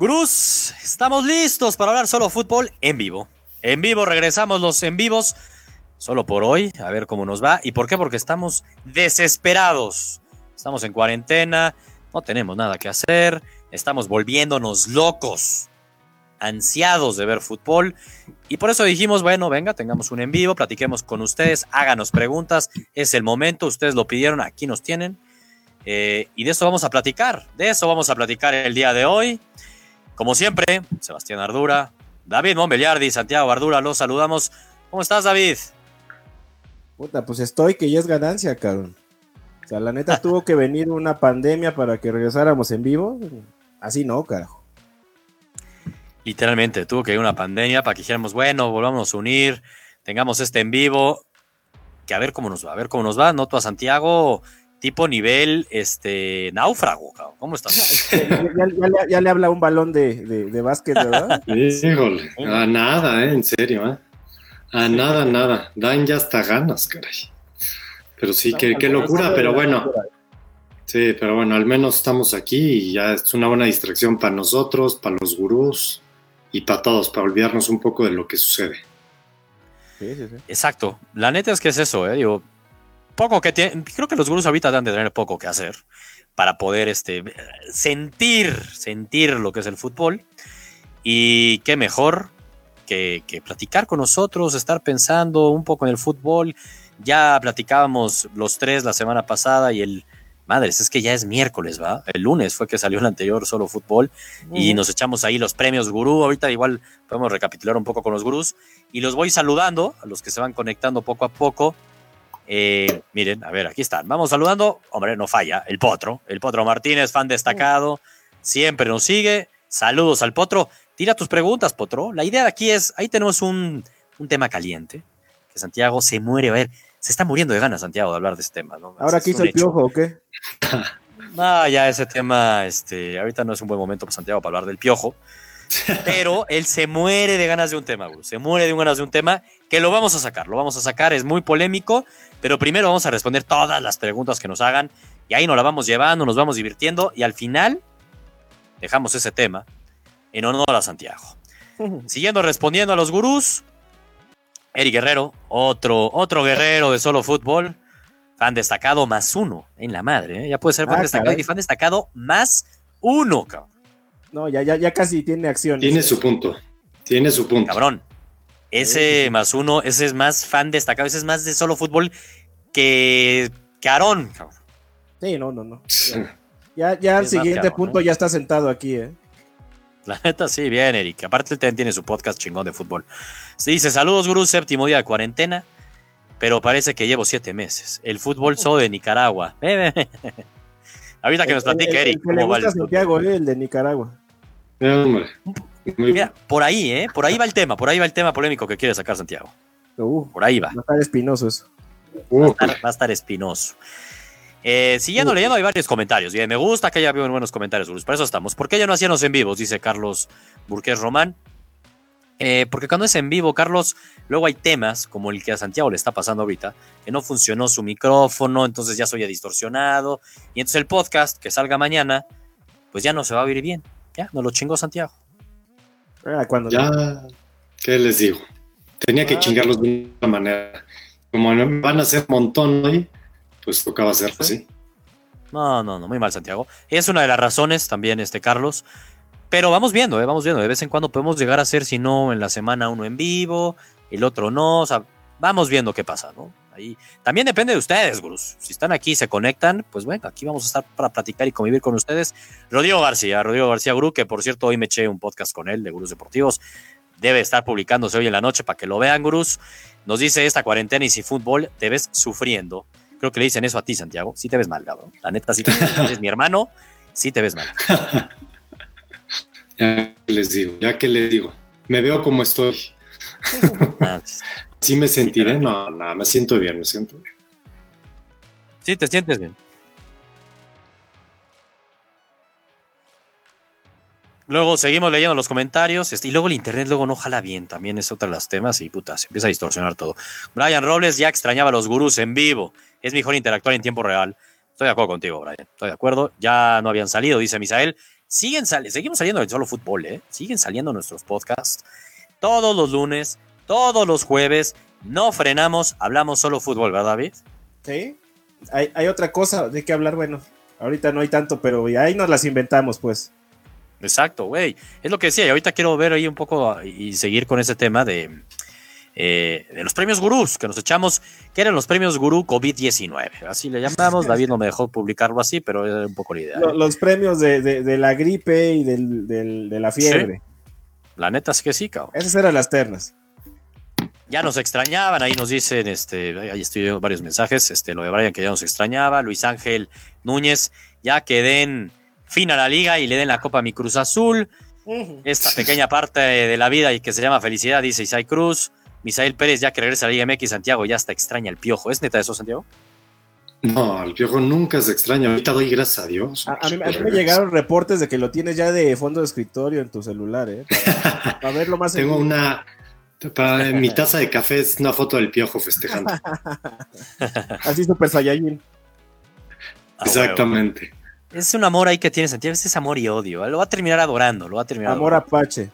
Gurús, estamos listos para hablar solo fútbol en vivo. En vivo, regresamos los en vivos. Solo por hoy, a ver cómo nos va. ¿Y por qué? Porque estamos desesperados. Estamos en cuarentena, no tenemos nada que hacer, estamos volviéndonos locos, ansiados de ver fútbol. Y por eso dijimos, bueno, venga, tengamos un en vivo, platiquemos con ustedes, háganos preguntas, es el momento, ustedes lo pidieron, aquí nos tienen. Eh, y de eso vamos a platicar, de eso vamos a platicar el día de hoy. Como siempre, Sebastián Ardura, David Montbelliardi, Santiago Ardura, los saludamos. ¿Cómo estás, David? Puta, pues estoy que ya es ganancia, cabrón. O sea, la neta tuvo que venir una pandemia para que regresáramos en vivo. Así no, carajo. Literalmente, tuvo que ir una pandemia para que dijéramos, bueno, volvamos a unir, tengamos este en vivo, que a ver cómo nos va, a ver cómo nos va. Noto a Santiago tipo nivel este náufrago, cabrón. ¿Cómo estás? ya, le habla un balón de, de, básquet, ¿verdad? Híjole, a nada, ¿eh? En serio, ¿eh? A nada, nada. Dan ya hasta ganas, caray. Pero sí, qué, qué locura, pero bueno. Sí, pero bueno, al menos estamos aquí y ya es una buena distracción para nosotros, para los gurús y para todos, para olvidarnos un poco de lo que sucede. Sí, sí, sí. Exacto. La neta es que es eso, ¿eh? Digo, poco que tiene, creo que los gurús ahorita deben de tener poco que hacer para poder este, sentir, sentir lo que es el fútbol. Y qué mejor que, platicar con nosotros, estar pensando un poco en el fútbol. Ya platicábamos los tres la semana pasada y el, madres, es que ya es miércoles, ¿va? El lunes fue que salió el anterior solo fútbol y nos echamos ahí los premios gurú. Ahorita igual podemos recapitular un poco con los gurús y los voy saludando a los que se van conectando poco a poco. Eh, miren, a ver, aquí están. Vamos saludando. Hombre, no falla. El Potro. El Potro Martínez, fan destacado. Siempre nos sigue. Saludos al Potro. Tira tus preguntas, Potro. La idea de aquí es, ahí tenemos un, tema caliente. Que Santiago se muere. A ver, se está muriendo de ganas, Santiago, de hablar de este tema. ¿no? ¿Ahora aquí hizo el piojo o qué? No, ya ese tema, este, ahorita no es un buen momento para Santiago para hablar del piojo. Pero él se muere de ganas de un tema, Se muere de ganas de un tema que lo vamos a sacar. Lo vamos a sacar, es muy polémico. Pero primero vamos a responder todas las preguntas que nos hagan. Y ahí nos la vamos llevando, nos vamos divirtiendo. Y al final dejamos ese tema en honor a Santiago. Siguiendo respondiendo a los gurús. Eric Guerrero, otro, otro guerrero de solo fútbol. Fan destacado más uno en la madre. ¿eh? Ya puede ser fan ah, destacado y fan destacado más uno, cabrón. No, ya, ya, ya casi tiene acción. Tiene su punto. Tiene su punto. Cabrón. Ese más uno, ese es más fan destacado, ese es más de solo fútbol que, que Aarón. Sí, no, no, no. Ya, ya al siguiente punto ya está sentado aquí, ¿eh? La neta, sí, bien, Eric. Aparte, él tiene su podcast chingón de fútbol. Se dice: Saludos, Gurú, séptimo día de cuarentena, pero parece que llevo siete meses. El fútbol solo de Nicaragua. Ahorita que nos platique, Eric. El, ¿cómo el Santiago, eh, el de Nicaragua. Hombre. Mira, por ahí, ¿eh? Por ahí va el tema, por ahí va el tema polémico que quiere sacar Santiago. Uh, por ahí va. Va a estar espinoso eso. va, a estar, espinoso. Eh, siguiendo leyendo, hay varios comentarios. Bien, me gusta que haya habido buenos comentarios, Por eso estamos. ¿Por qué ya no hacíamos en vivos? Dice Carlos Burqués Román. Eh, porque cuando es en vivo, Carlos, luego hay temas como el que a Santiago le está pasando ahorita, que no funcionó su micrófono, entonces ya soy distorsionado. Y entonces el podcast que salga mañana, pues ya no se va a oír bien. Ya, no lo chingó Santiago. Ah, cuando ya, ¿qué les digo? Tenía que ah. chingarlos de una manera. Como van a ser un montón hoy, pues tocaba hacerlo así. No, no, no, muy mal, Santiago. Es una de las razones también, este Carlos. Pero vamos viendo, eh, vamos viendo. De vez en cuando podemos llegar a hacer, si no, en la semana uno en vivo, el otro no. O sea, vamos viendo qué pasa, ¿no? Ahí. También depende de ustedes, Gurus. Si están aquí y se conectan, pues bueno, aquí vamos a estar para platicar y convivir con ustedes. Rodrigo García, Rodrigo García Guru, que por cierto hoy me eché un podcast con él de Gurus Deportivos. Debe estar publicándose hoy en la noche para que lo vean, Gurus. Nos dice esta cuarentena y sin fútbol te ves sufriendo. Creo que le dicen eso a ti, Santiago. Sí te ves mal, cabrón. La neta, sí te ves mal. Eres mi hermano, sí te ves mal. ya les digo, ya que les digo. Me veo como estoy. ¿Sí me sentiré? No, no, me siento bien, me siento bien. Sí, te sientes bien. Luego seguimos leyendo los comentarios este, y luego el internet luego no jala bien, también es otro de los temas y puta, se empieza a distorsionar todo. Brian Robles ya extrañaba a los gurús en vivo, es mejor interactuar en tiempo real. Estoy de acuerdo contigo, Brian, estoy de acuerdo. Ya no habían salido, dice Misael. siguen seguimos saliendo del solo fútbol, ¿eh? Siguen saliendo nuestros podcasts todos los lunes, todos los jueves. No frenamos, hablamos solo fútbol, ¿verdad, David? Sí. Hay, hay otra cosa de qué hablar, bueno. Ahorita no hay tanto, pero ahí nos las inventamos, pues. Exacto, güey. Es lo que decía. Y ahorita quiero ver ahí un poco y seguir con ese tema de, eh, de los premios gurús que nos echamos, que eran los premios gurú COVID-19. Así le llamamos. David no me dejó publicarlo así, pero era un poco la idea. Los, premios de, la gripe y de la fiebre. La neta es que sí, cabrón. Esas eran las ternas. Ya nos extrañaban, ahí nos dicen, este, ahí estoy viendo varios mensajes, este, lo de Brian que ya nos extrañaba, Luis Ángel Núñez, ya que den fin a la liga y le den la copa a mi Cruz Azul. Esta pequeña parte de la vida y que se llama felicidad, dice Isai Cruz. Misael Pérez, ya que regresa a la Liga MX, Santiago ya está extraña el piojo. ¿Es neta eso, Santiago? No, el piojo nunca se extraña. Ahorita doy gracias a Dios. A, mí, me llegaron reportes de que lo tienes ya de fondo de escritorio en tu celular, ¿eh? Para, verlo más. Tengo una. Para, mi taza de café es una foto del piojo festejando. Así super Saiyajin. Ah, Exactamente. Es un amor ahí que tiene Santiago, es amor y odio. Lo va a terminar adorando, lo va a terminar. Amor apache.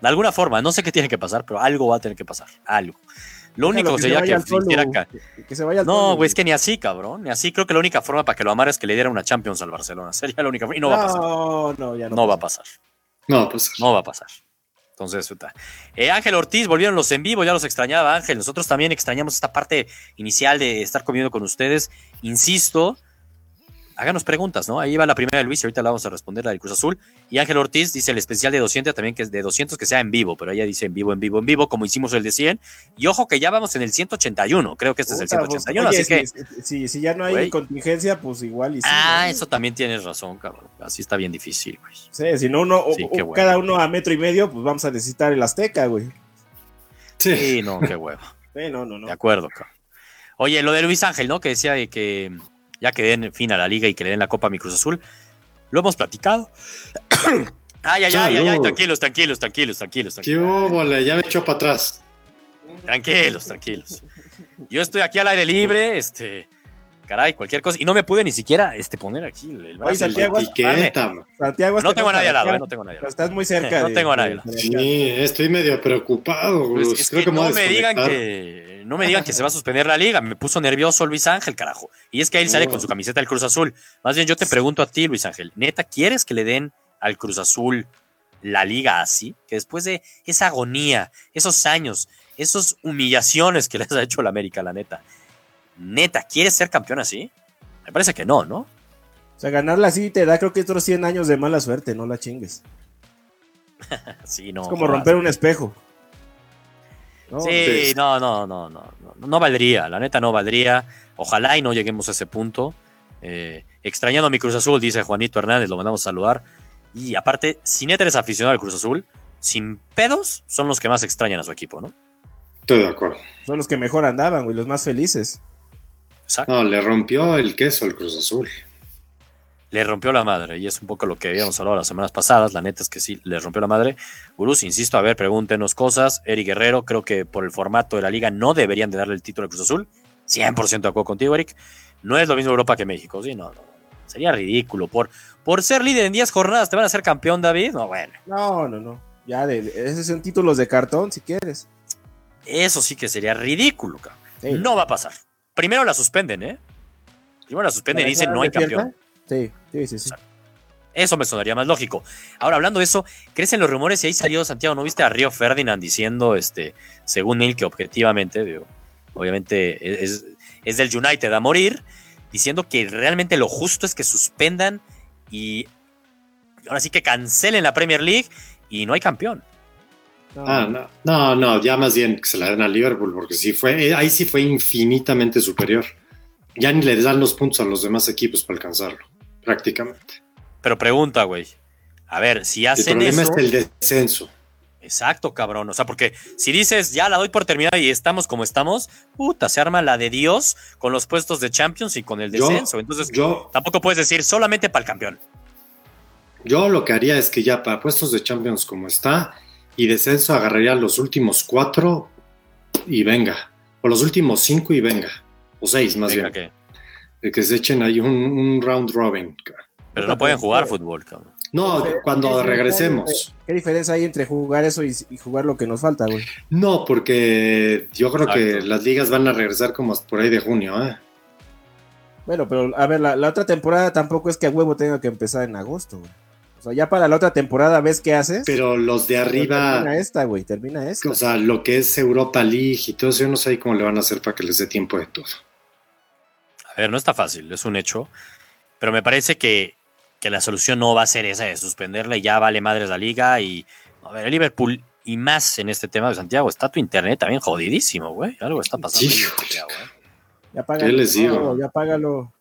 De alguna forma, no sé qué tiene que pasar, pero algo va a tener que pasar. Algo. Lo único que sería que acá. Que se vaya no, güey, es que ni así, cabrón. Ni así. Creo que la única forma para que lo amara es que le diera una Champions al Barcelona. Sería la única forma. Y no, va a pasar. No, ya no. No va a pasar. No va a pasar. No va a pasar. Entonces, eh, Ángel Ortiz, volvieron los en vivo, ya los extrañaba Ángel. Nosotros también extrañamos esta parte inicial de estar comiendo con ustedes. Insisto, háganos preguntas, ¿no? Ahí va la primera de Luis y ahorita la vamos a responder, la del Cruz Azul. Y Ángel Ortiz dice el especial de 200 también, que es de 200 que sea en vivo, pero ella dice en vivo, en vivo, en vivo, como hicimos el de 100. Y ojo que ya vamos en el 181, creo que este es el 181, así que... Si, si, ya no hay contingencia, pues igual y Ah, eso también tienes razón, cabrón. Así está bien difícil, güey. Sí, si no uno, cada uno a metro y medio, pues vamos a necesitar el Azteca, güey. Sí, no, qué huevo. sí, no, no, no. De acuerdo, cabrón. Oye, lo de Luis Ángel, ¿no? Que decía que ya que den fin a la liga y que le den la Copa a mi Cruz Azul. Lo hemos platicado. ay, ay, ay, ay, tranquilos, tranquilos, tranquilos, tranquilos. ¿Qué Ya me echó para atrás. Tranquilos, tranquilos. Yo estoy aquí al aire libre, este, caray, cualquier cosa. Y no me pude ni siquiera este, poner aquí el, brazo. Santiago, Santiago no tengo a nadie al lado, eh, no tengo a nadie lado. Estás muy cerca. no tengo a nadie al lado. Sí, estoy medio preocupado. Pues que, no me digan que no me digan que se va a suspender la liga. Me puso nervioso Luis Ángel, carajo. Y es que él sale con su camiseta del Cruz Azul. Más bien yo te pregunto a ti, Luis Ángel, ¿neta quieres que le den al Cruz Azul la liga así? Que después de esa agonía, esos años, esas humillaciones que les ha hecho la América, la neta, neta, ¿quieres ser campeón así? Me parece que no, ¿no? O sea, ganarla así te da creo que otros 100 años de mala suerte, no la chingues. sí, no. Es como romper un espejo. Sí, no, no, no, no, no, valdría, la neta no valdría. Ojalá y no lleguemos a ese punto. Eh, extrañando a mi Cruz Azul, dice Juanito Hernández, lo mandamos a saludar. Y aparte, si neta eres aficionado al Cruz Azul, sin pedos, son los que más extrañan a su equipo, ¿no? Estoy de acuerdo. Son los que mejor andaban, güey, los más felices. Exacto. No, le rompió el queso al Cruz Azul. Le rompió la madre, y es un poco lo que habíamos hablado las semanas pasadas. La neta es que sí, le rompió la madre. Gurús, insisto, a ver, pregúntenos cosas. Eric Guerrero, creo que por el formato de la liga no deberían de darle el título al Cruz Azul. 100% de acuerdo contigo, Eric. No es lo mismo Europa que México, sí, no, no. Sería ridículo. Por, por ser líder en 10 jornadas, ¿te van a hacer campeón, David? No, bueno. No, no, no. Ya, de, esos son títulos de cartón, si quieres. Eso sí que sería ridículo, cabrón. No va a pasar. Primero la suspenden, ¿eh? Primero la suspenden y dicen no hay campeón. Sí, sí, sí, sí. eso me sonaría más lógico. Ahora, hablando de eso, crecen los rumores y ahí salió Santiago, ¿no viste a Río Ferdinand diciendo, este, según él, que objetivamente, obviamente es, es, del United a morir, diciendo que realmente lo justo es que suspendan y ahora sí que cancelen la Premier League y no hay campeón. Ah, no, no, no, ya más bien que se la den a Liverpool, porque sí fue, eh, ahí sí fue infinitamente superior. Ya ni le dan los puntos a los demás equipos para alcanzarlo, prácticamente. Pero pregunta, güey. A ver, si hacen eso. El problema es el descenso. Exacto, cabrón. O sea, porque si dices, ya la doy por terminada y estamos como estamos, puta, se arma la de Dios con los puestos de Champions y con el descenso. Entonces, yo, tampoco puedes decir solamente para el campeón. Yo lo que haría es que ya para puestos de Champions como está, y descenso agarraría los últimos cuatro y venga. O los últimos cinco y venga. O seis más bien. De que se echen ahí un, round robin. Pero no pueden jugar fútbol, cabrón. No, cuando regresemos. ¿Qué diferencia hay entre jugar eso y, jugar lo que nos falta, güey? No, porque yo creo que las ligas van a regresar como por ahí de junio, ¿eh? Bueno, pero a ver, la, otra temporada tampoco es que a huevo tenga que empezar en agosto, güey. Sea, ya para la otra temporada ves qué haces. Pero los de arriba. Termina esta, güey, termina esta. O sea, lo que es Europa League y todo eso, yo no sé cómo le van a hacer para que les dé tiempo de todo. A ver, no está fácil, es un hecho. Pero me parece que que la solución no va a ser esa de suspenderle, ya vale madres la liga y a ver, el Liverpool y más en este tema de Santiago, está tu internet también jodidísimo, güey. Algo está pasando. Sí. Santiago, ¿eh? Ya págalo. ¿Qué les digo? ya págalo.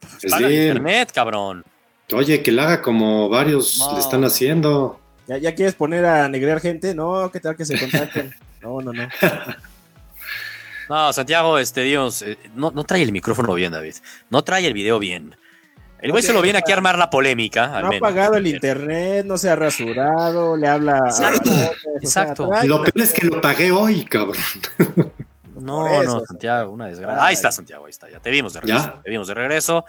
Pues paga internet, cabrón. Oye, que la haga como varios le están haciendo. ¿Ya, ¿Ya, quieres poner a negrear gente? No, ¿qué tal que se contacten? No, no, no. no, Santiago, este, Dios, eh, no, no trae el micrófono bien, David. No trae el video bien. El güey se lo viene aquí a armar la polémica. no ha pagado el internet, no se ha rasurado, le habla. Exacto. exacto. lo peor es que lo pagué hoy, cabrón. No, no, Santiago, una desgracia. Ahí está, Santiago, ahí está. Ya te vimos de regreso. Te vimos de regreso.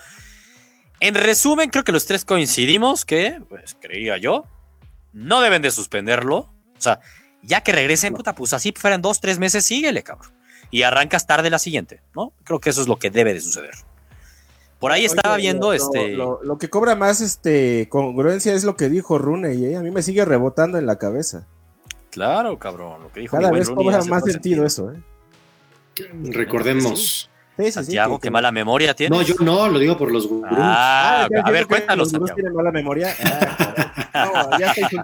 En resumen, creo que los tres coincidimos que, pues creía yo, no deben de suspenderlo. O sea, ya que regresen, puta, pues así fueran dos, tres meses, síguele, cabrón. Y arrancas tarde la siguiente, ¿no? Creo que eso es lo que debe de suceder. Por ahí estaba viendo este. Lo, que cobra más este congruencia es lo que dijo Rune y ¿eh? a mí me sigue rebotando en la cabeza. Claro, cabrón. Lo que dijo Cada vez cobra más sentido, eso, ¿eh? Recordemos. Sí, Santiago, qué mala memoria tiene. No, yo no, lo digo por los gurús. Ah, ah a ver, cuéntanos. ¿Los tienen mala memoria? Ah,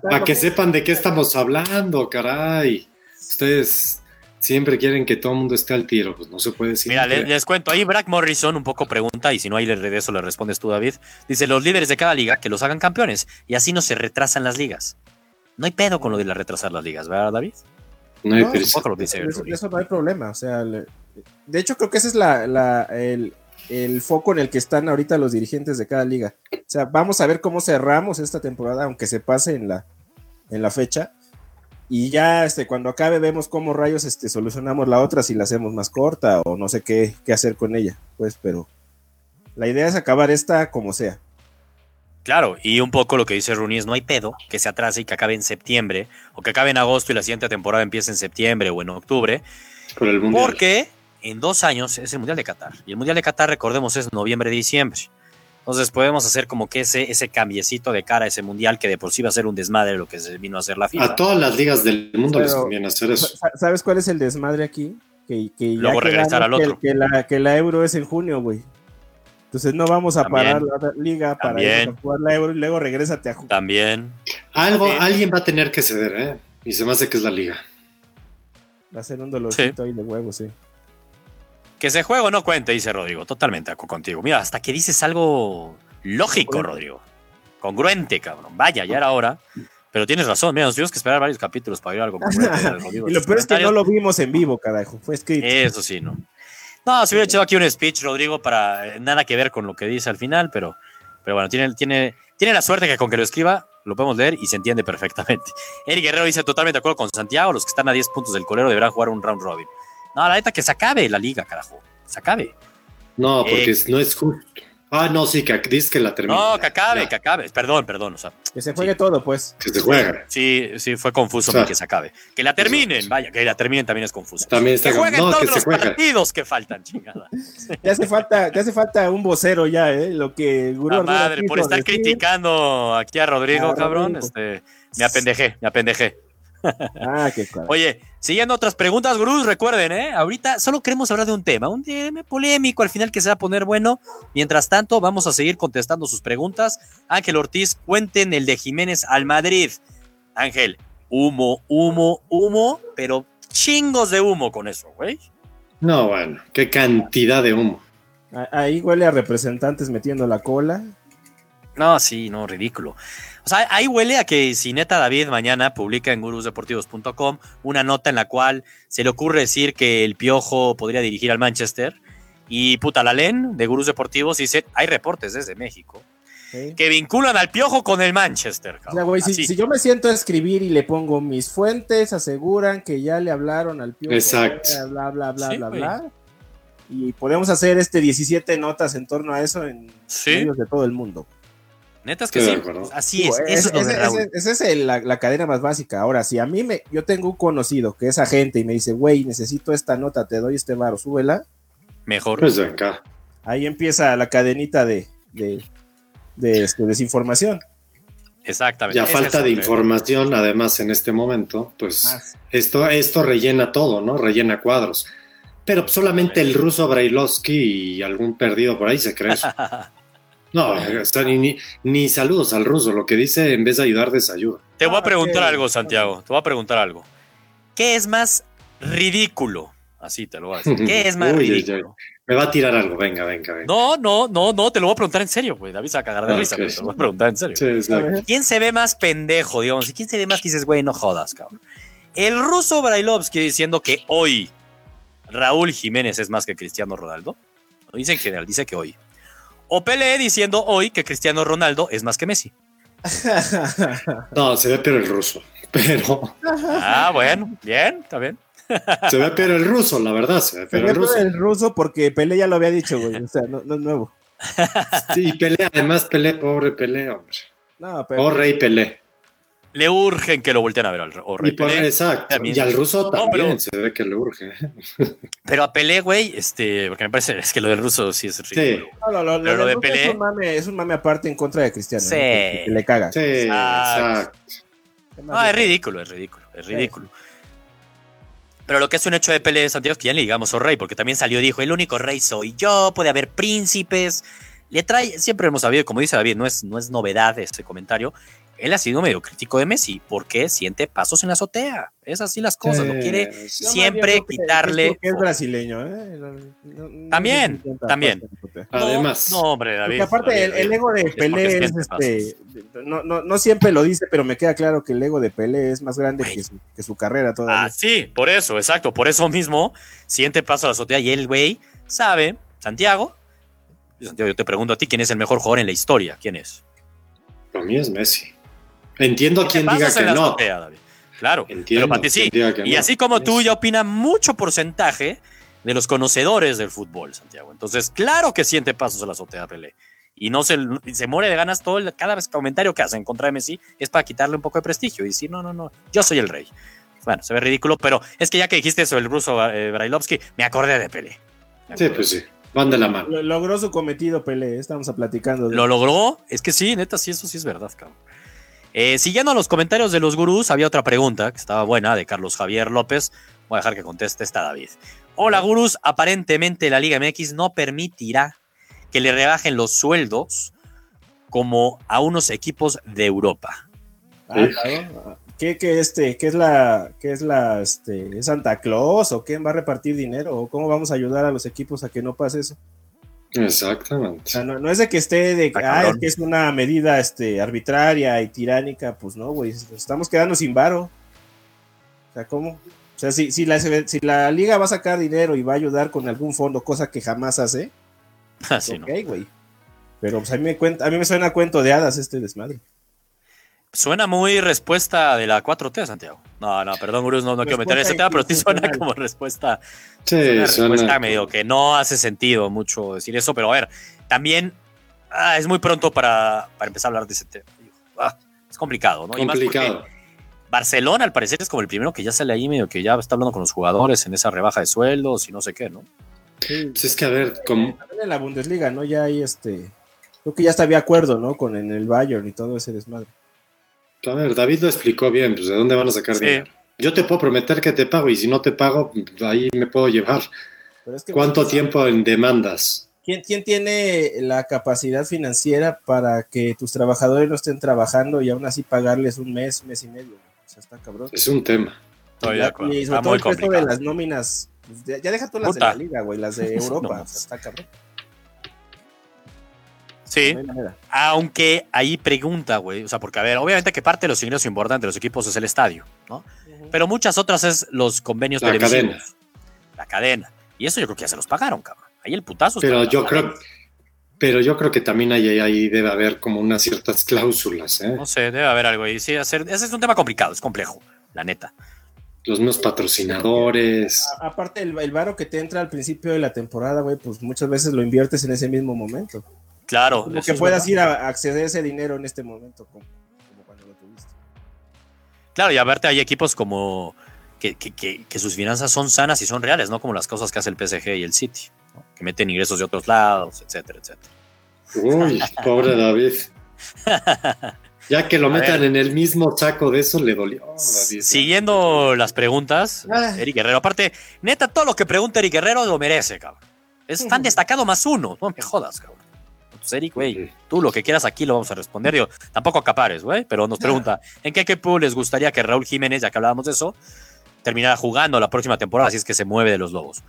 Para que sepan de qué estamos hablando, caray. Ustedes siempre quieren que todo el mundo esté al tiro, pues no se puede decir. Mira, les, cuento, ahí Brack Morrison un poco pregunta, y si no, ahí le regreso, le respondes tú, David. Dice, los líderes de cada liga que los hagan campeones, y así no se retrasan las ligas. No hay pedo con lo de la retrasar las ligas, ¿verdad, David? No no, eso, eso, no hay problema, o sea, de hecho creo que ese es la, el, el foco en el que están ahorita los dirigentes de cada liga. O sea, vamos a ver cómo cerramos esta temporada, aunque se pase en la, en la fecha y ya este, cuando acabe vemos cómo rayos este, solucionamos la otra, si la hacemos más corta o no sé qué, qué hacer con ella. Pues, pero la idea es acabar esta como sea. Claro, y un poco lo que dice Rooney es no hay pedo que se atrase y que acabe en septiembre, o que acabe en agosto y la siguiente temporada empiece en septiembre o en octubre. porque en dos años es el Mundial de Qatar. Y el Mundial de Qatar, recordemos, es noviembre-diciembre. Entonces podemos hacer como que ese, ese cambiecito de cara a ese mundial que de por sí va a ser un desmadre lo que se vino a hacer la FIFA. A todas las ligas del mundo les conviene hacer eso. ¿Sabes cuál es el desmadre aquí? Que, que Luego regresar al otro. Que, la, que la euro es en junio, güey. Entonces no vamos a parar la liga para ir a jugar la euro y luego regrésate a jugar. También. Algo, alguien va a tener que ceder, ¿eh? Y se me hace que es la liga. Va a ser un dolorcito ahí de huevo, sí. Que ese juego no cuente, dice Rodrigo. Totalmente acuerdo contigo. Mira, hasta que dices algo lógico, Rodrigo. Congruente, cabrón. Vaya, ya era hora. Pero tienes razón, mira, nos tuvimos que esperar varios capítulos para ver algo y lo peor es que no lo vimos en vivo, carajo. Fue escrito. Eso sí, ¿no? No, se hubiera echado aquí un speech, Rodrigo, para eh, nada que ver con lo que dice al final, pero, pero bueno, tiene, tiene, tiene la suerte que con que lo escriba lo podemos leer y se entiende perfectamente. Eric Guerrero dice totalmente de acuerdo con Santiago, los que están a 10 puntos del colero deberán jugar un round robin. No, la neta que se acabe la liga, carajo. Se acabe. No, porque eh, no es justo. Ah, no, sí, que dices que la termine. No, que acabe, que acabe. Perdón, perdón. O sea, que se juegue todo, pues. Que se juegue. Sí, sí, fue confuso que se acabe. Que la terminen, vaya, que la terminen también es confuso. También está que jueguen todos los partidos que faltan, chingada. Te hace falta, te hace falta un vocero ya, ¿eh? Lo que Gurú madre, por estar criticando aquí a Rodrigo, ah, cabrón, este, me apendejé, me apendejé. Ah, qué Oye, siguiendo otras preguntas, Gruz, recuerden, ¿eh? Ahorita solo queremos hablar de un tema, un tema polémico al final que se va a poner bueno. Mientras tanto, vamos a seguir contestando sus preguntas. Ángel Ortiz, cuenten el de Jiménez al Madrid. Ángel, humo, humo, humo, pero chingos de humo con eso, güey. No, bueno, qué cantidad de humo. Ahí huele a representantes metiendo la cola. No, sí, no, ridículo. O sea, ahí huele a que si neta David mañana publica en gurusdeportivos.com una nota en la cual se le ocurre decir que el Piojo podría dirigir al Manchester. Y puta, la LEN de Gurús Deportivos dice, hay reportes desde México que vinculan al Piojo con el Manchester. O sea, güey, si, yo me siento a escribir y le pongo mis fuentes, aseguran que ya le hablaron al Piojo. Exacto. Bla, bla, bla, bla, bla, Y podemos hacer este 17 notas en torno a eso en medios de todo el mundo. Neta es que sí, así es. Eso es, esa es la, cadena más básica. Ahora, si a mí me, yo tengo un conocido que es agente y me dice, güey, necesito esta nota, te doy este varo, súbela. Mejor. Pues venga. Ahí empieza la cadenita de, de, de, este, desinformación. Exactamente. Ya falta de información, además, en este momento, pues ah, esto, esto rellena todo, ¿no? Rellena cuadros. Pero solamente el ruso Brailovsky y algún perdido por ahí se cree No, ni, ni, saludos al ruso. Lo que dice, en vez de ayudar, desayuda. Te voy a preguntar algo, Santiago. Te voy a preguntar algo. ¿Qué es más ridículo? Así te lo voy a decir. ¿Qué es más ridículo? Me va a tirar algo. Venga, venga, venga. No, no, no, no. Te lo voy a preguntar en serio, güey. David se va a cagar de risa, te lo voy a preguntar en serio. ¿Quién se ve más pendejo, digamos? ¿Y quién se ve más que dices, güey, no jodas, cabrón? El ruso Brailovsky diciendo que hoy Raúl Jiménez es más que Cristiano Ronaldo. No dice en general, dice que hoy. O Pelé diciendo hoy que Cristiano Ronaldo es más que Messi. No, se ve peor el ruso, pero. Ah, bueno, bien, está bien. Se ve peor el ruso, la verdad. Se ve peor, el, ruso. el ruso porque Pelé ya lo había dicho, güey. O sea, no, es nuevo. Sí, Pelé, además Pelé, pobre Pelé, hombre. No, pero... Pobre y Pelé le urgen que lo volteen a ver al y Exacto. Y al ruso también se ve que le urge. Pero a Pelé, güey, este, porque me parece es que lo del ruso sí es ridículo. Sí. No, lo, Pero lo, de Pelé. Es un, mame, es un, mame, aparte en contra de Cristiano. Sí. Que, le caga. Sí, exacto. No, es ridículo, es ridículo, es ridículo. Pero lo que es un hecho de Pelé, Santiago, es que ya le digamos o oh, rey, porque también salió y dijo: el único rey soy yo, puede haber príncipes. Le trae, siempre hemos sabido, como dice David, no es, no es novedad ese comentario, él ha sido medio crítico de Messi porque siente pasos en la azotea. Es así las cosas, no quiere siempre quitarle. es brasileño, ¿eh? también, también. Además. No, hombre, David. Porque aparte, el, ego de Pelé es, este. No, no, no, siempre lo dice, pero me queda claro que el ego de Pelé es más grande que su, que su, carrera todavía. Ah, sí, por eso, exacto. Por eso mismo siente paso a la azotea y el güey sabe, Santiago. Santiago, yo te pregunto a ti, ¿quién es el mejor jugador en la historia? ¿Quién es? Para mí es Messi. Entiendo a quien diga que no. Claro, Entiendo, pero sí. Y así como tú, ya opina mucho porcentaje de los conocedores del fútbol, Santiago. Entonces, claro que siente pasos en la azotea Pelé. Y no se, se muere de ganas todo el, cada vez comentario que hace en contra de Messi es para quitarle un poco de prestigio y decir, no, no, no, yo soy el rey. Bueno, se ve ridículo, pero es que ya que dijiste eso, el ruso eh, Brailovsky, me acordé de Pelé. Sí, pues sí. Van de la mano. logró su cometido, Pelé. Estamos platicando. ¿Lo logró? Es que sí, neta, sí, eso sí es verdad, cabrón. Eh, siguiendo los comentarios de los gurús, había otra pregunta que estaba buena de Carlos Javier López. Voy a dejar que conteste esta David. Hola gurús, aparentemente la Liga MX no permitirá que le rebajen los sueldos como a unos equipos de Europa. Ah, ¿Qué, este, ¿Qué es la, qué es la, este, Santa Claus o quién va a repartir dinero o cómo vamos a ayudar a los equipos a que no pase eso? Exactamente. no, es de que esté de ah, que es una medida este, arbitraria y tiránica, pues no, güey, estamos quedando sin varo. O sea, ¿cómo? O sea, si, si, la, si la liga va a sacar dinero y va a ayudar con algún fondo, cosa que jamás hace, Así ah, ok, güey. Pero pues, a, mí me cuenta, a mí me suena cuento de hadas este desmadre. Suena muy respuesta de la 4T, Santiago. No, no, perdón, Gurús, no, no quiero meter ese tema, pero sí suena como respuesta. Sí, una respuesta medio que no hace sentido mucho decir eso, pero a ver, también ah, es muy pronto para, empezar a hablar de ese tema. Ah, es complicado, ¿no? Complicado. Barcelona, al parecer, es como el primero que ya sale ahí medio que ya está hablando con los jugadores en esa rebaja de sueldos y no sé qué, ¿no? Sí, pues es que a ver, como. En la Bundesliga, ¿no? Ya hay este. Creo que ya está había acuerdo, ¿no? Con en el Bayern y todo ese desmadre. A ver, David lo explicó bien, pues de dónde van a sacar dinero. Yo te puedo prometer que te pago y si no te pago, ahí me puedo llevar. ¿Cuánto tiempo en demandas? ¿Quién, ¿Quién, tiene la capacidad financiera para que tus trabajadores no estén trabajando y aún así pagarles un mes, mes y medio? O sea, está cabrón. Es un tema. y sobre todo el resto de las nóminas. Pues, ya, deja todas las de la liga, güey, las de Europa. o sea, está cabrón. Sí, aunque ahí pregunta, güey, o sea, porque a ver, obviamente que parte de los ingresos importantes de los equipos es el estadio, ¿no? Pero muchas otras es los convenios la Cadena. La cadena. Y eso yo creo que ya se los pagaron, cabrón. Ahí el putazo. Pero yo creo, pero yo creo que también ahí, ahí debe haber como unas ciertas cláusulas, ¿eh? No sé, debe haber algo ahí. Sí, hacer, ese es un tema complicado, es complejo, la neta. Los mismos patrocinadores. aparte, el, el varo que te entra al principio de la temporada, güey, pues muchas veces lo inviertes en ese mismo momento. Claro. Como que puedas ir a acceder a ese dinero en este momento, como, cuando lo tuviste. Claro, y a verte hay equipos como que, que, sus finanzas son sanas y son reales, no como las cosas que hace el PSG y el City, que meten ingresos de otros lados, etcétera, etcétera. Uy, pobre David. Ya que lo metan en el mismo saco de eso, le dolió. Siguiendo las preguntas, ah. Eric Guerrero. Aparte, neta, todo lo que pregunta Eric Guerrero lo merece, cabrón. Es tan destacado más uno. No me jodas, cabrón. Pues Eric, güey, tú lo que quieras aquí lo vamos a responder. Digo, tampoco acapares, güey, pero nos pregunta, ¿en qué equipo les gustaría que Raúl Jiménez, ya que hablábamos de eso, terminara jugando la próxima temporada si es que se mueve de los Lobos?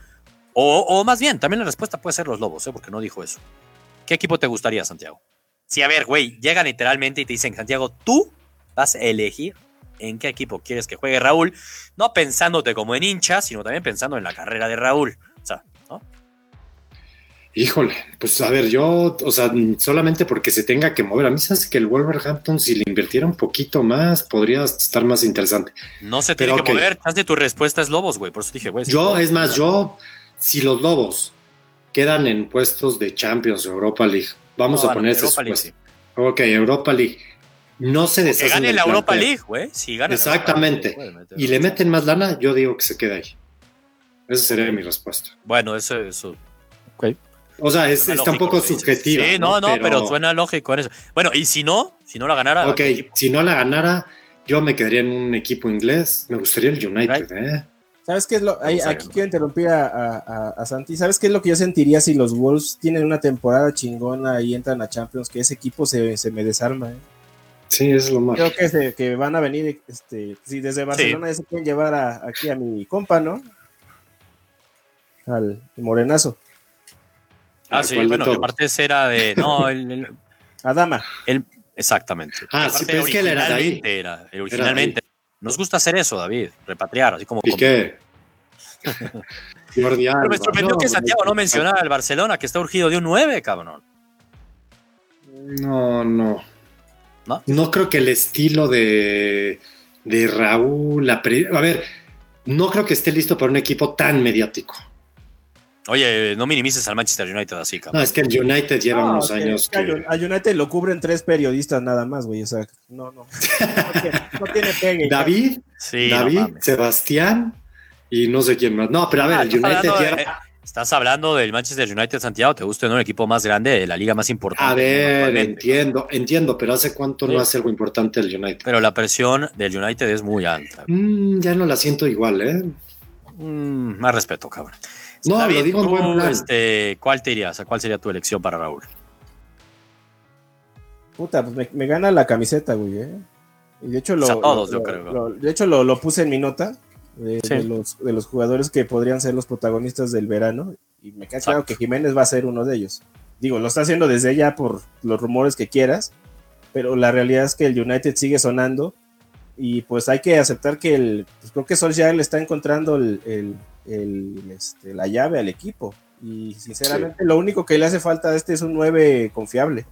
O, más bien, también la respuesta puede ser los Lobos, ¿eh? porque no dijo eso. ¿Qué equipo te gustaría, Santiago? Si, a ver, güey, llegan literalmente y te dicen, Santiago, tú vas a elegir en qué equipo quieres que juegue Raúl, no pensándote como en hincha, sino también pensando en la carrera de Raúl. Híjole, pues a ver, yo, o sea, solamente porque se tenga que mover. A mí se hace que el Wolverhampton, si le invirtiera un poquito más, podría estar más interesante. No se tiene que mover. Haz de tu respuesta es Lobos, güey. Por eso dije, güey. Yo, es más, yo, si los Lobos quedan en puestos de Champions Europa League, Vamos a poner Europa League, Ok, Europa League. No se deshacen. Que gane la Europa League, güey. Si gana Exactamente. y le meten más lana, yo digo que se queda ahí. Esa sería mi respuesta. Bueno, eso. eso. O sea, es, está un poco subjetivo. Sí, no, no, pero... suena lógico en eso. Bueno, y si no, si no la ganara. Ok, si no la ganara, yo me quedaría en un equipo inglés. Me gustaría el United, ¿eh? ¿Sabes qué es lo? aquí quiero interrumpir a, Santi. ¿Sabes qué es lo que yo sentiría si los Wolves tienen una temporada chingona y entran a Champions? Que ese equipo se, me desarma. ¿eh? Sí, es lo más. Creo que, que van a venir, este, si desde Barcelona ya se pueden llevar aquí a mi compa, ¿no? Al Morenazo. Ah, sí, bueno, que aparte era de. No, el. Adama. El, exactamente. Ah, sí, pero es que él era David. Era, originalmente. Nos gusta hacer eso, David, repatriar, así como. ¿Y qué? Pero me sorprendió que Santiago no mencionara al Barcelona, que está urgido de un 9, cabrón. No, no. ¿No? creo que el estilo de, de Raúl. a ver, no creo que esté listo para un equipo tan mediático. Oye, no minimices al Manchester United así, cabrón. No, es que el United lleva unos años que... Al United lo cubren tres periodistas nada más, güey. O sea, no, no. No tiene, pegue. David, sí, David, Sebastián y no sé quién más. No, pero a ver, ah, el United lleva... Estás hablando del Manchester United Santiago, te gusta ¿no? el equipo más grande de la liga más importante. A ver, entiendo, entiendo, pero ¿hace cuánto no hace algo importante el United? Pero la presión del United es muy alta. Mm, ya no la siento igual, ¿eh? Mm, más respeto, cabrón. No, lo digo en buen plan. Este, ¿Cuál te irías? ¿Cuál sería tu elección para Raúl? Puta, pues me, gana la camiseta, güey. ¿eh? Y de hecho lo, todos, yo creo. de hecho lo, puse en mi nota de, los, de los jugadores que podrían ser los protagonistas del verano. Y me queda claro que Jiménez va a ser uno de ellos. Digo, lo está haciendo desde ya por los rumores que quieras, pero la realidad es que el United sigue sonando y pues hay que aceptar que el, pues creo que Solskjaer le está encontrando el este, la llave al equipo. Y sinceramente, lo único que le hace falta a este es un 9 confiable.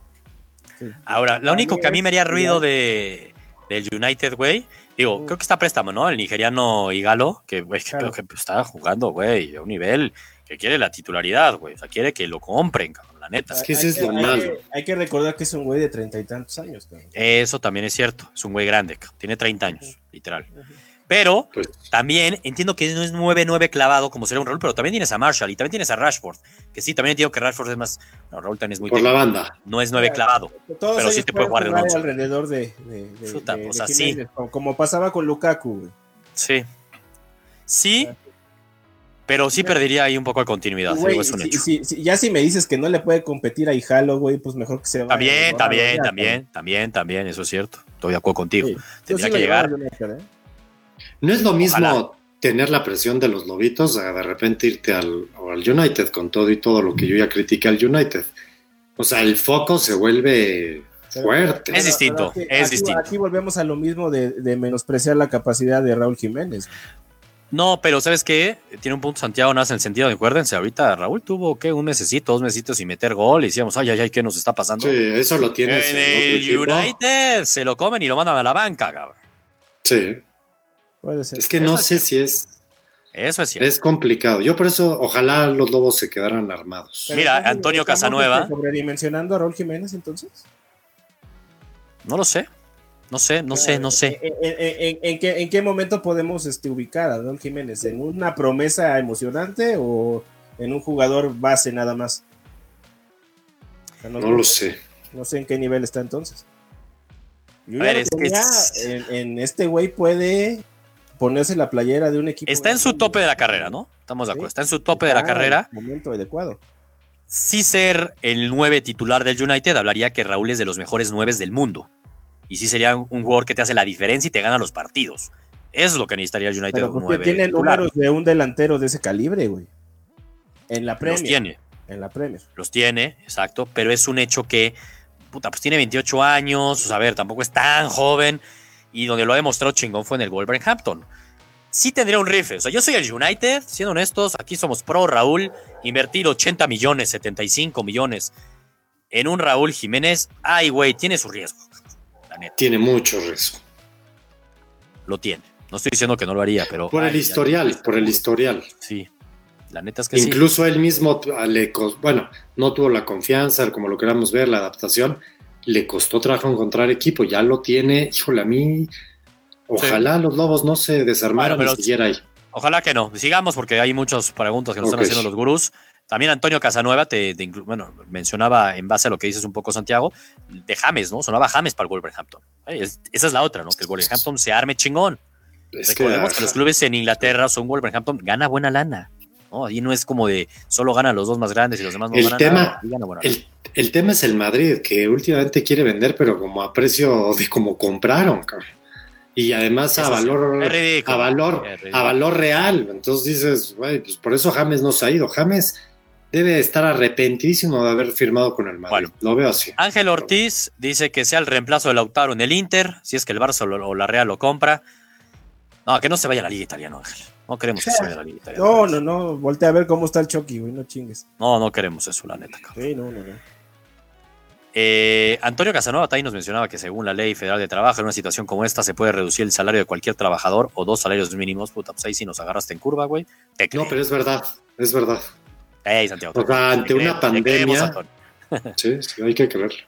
Ahora, lo único que a mí me haría ruido de, del United, güey, digo, mm. creo que está préstamo, ¿no? El nigeriano Igalo, que, güey, que, está jugando, güey, a un nivel que quiere la titularidad, güey. O sea, quiere que lo compren, cabrón, la neta. Es que ese es lo malo. Hay que recordar que es un güey de treinta y tantos años, Eso también es cierto. Es un güey grande, Tiene 30 años, literal. Pero pues, también entiendo que no es 9-9 clavado como sería un Raúl, pero también tienes a Marshall y también tienes a Rashford. Que sí, también entiendo que Rashford es más. No, Raúl también es muy. Por la banda. No es 9 clavado. pero sí te puede jugar de un alrededor de. como, pasaba con Lukaku, Sí. Sí. Pero sí perdería ahí un poco de continuidad. ya si me dices que no le puede competir a Ijalo, güey, pues mejor que se vaya. También, también, también, también, también, eso es cierto. Estoy de acuerdo contigo. Tendría que llegar. No es lo mismo tener la presión de los lobitos a de repente irte al, United con todo y todo lo que yo ya critiqué al United. O sea, el foco se vuelve fuerte. Es distinto, es distinto. Aquí volvemos a lo mismo de, menospreciar la capacidad de Raúl Jiménez. No, pero ¿sabes qué? Tiene un punto Santiago Naz en el sentido, de, acuérdense, ahorita Raúl tuvo que un mesecito, dos mesitos sin meter gol y decíamos, ay, ay, ay, ¿qué nos está pasando? Sí, eso lo tiene. En el United se lo comen y lo mandan a la banca, cabrón. Sí. Es que no sé si es. Eso es cierto. Es complicado. Yo por eso, ojalá los lobos se quedaran armados. Mira, Antonio Casanueva. ¿Sobredimensionando a Raúl Jiménez entonces? No lo sé. No sé, no sé, no sé. ¿En, qué, momento podemos este, ubicar a Raúl Jiménez? ¿En una promesa emocionante o en un jugador base nada más? no, lo sé. No sé en qué nivel está entonces. a ver, es que en, este güey puede ponerse la playera de un equipo. Está en su tope de la carrera, ¿no? Estamos de acuerdo. Está en su tope de la carrera. Momento adecuado. Si ser el 9 titular del United, hablaría que Raúl es de los mejores 9 del mundo. Y sí sería un, jugador que te hace la diferencia y te gana los partidos. Eso es lo que necesitaría el United. Pero porque tiene números de un delantero de ese calibre, güey. En la Premier. Los tiene. En la Premier. Los tiene, exacto. Pero es un hecho que, puta, pues tiene 28 años. a ver, tampoco es tan joven y donde lo ha demostrado chingón fue en el Wolverhampton. Sí tendría un rifle. O sea, yo soy el United, siendo honestos, aquí somos pro Raúl, invertir 80 millones, 75 millones en un Raúl Jiménez, ay, güey, tiene su riesgo. Tiene mucho riesgo. Lo tiene. No estoy diciendo que no lo haría, pero. Por el historial, por el historial. Sí. La neta es que Incluso él mismo, le, bueno, no tuvo la confianza, como lo queramos ver, la adaptación, le costó trabajo encontrar equipo, ya lo tiene, híjole, a mí, ojalá los lobos no se desarmaran ni siquiera ahí. Ojalá que no, sigamos porque hay muchas preguntas que nos están haciendo los gurús. También Antonio Casanueva te, bueno, mencionaba en base a lo que dices un poco, Santiago, de James, ¿no? Sonaba James para el Wolverhampton. esa es la otra, ¿no? Que el Wolverhampton se arme chingón. Recordemos que, los clubes en Inglaterra son Wolverhampton, gana buena lana. ¿No? Ahí no es como de solo ganan los dos más grandes y los demás no el tema, el, tema es el Madrid, que últimamente quiere vender, pero como a precio de como compraron, cabrón. Y además a valor, a valor, a valor real. Entonces dices, güey, pues por eso James no se ha ido. James debe estar arrepentidísimo de haber firmado con el Madrid. lo veo así. Ángel Ortiz dice que sea el reemplazo de Lautaro en el Inter, si es que el Barça o la Real lo compra. No, que no se vaya a la Liga Italiana, Ángel. No queremos que se vaya la Liga Italiana. No, no, no. Voltea a ver cómo está el Chucky, güey. No chingues. No, no queremos eso, la neta. Sí, no, no, no. Eh, Antonio Casanova también nos mencionaba que según la ley federal de trabajo, en una situación como esta se puede reducir el salario de cualquier trabajador o dos salarios mínimos. Puta, pues ahí sí nos agarraste en curva, güey. No, pero es verdad, es verdad. Ey, Santiago. O sea, ante una pandemia. sí, sí, hay que creerlo.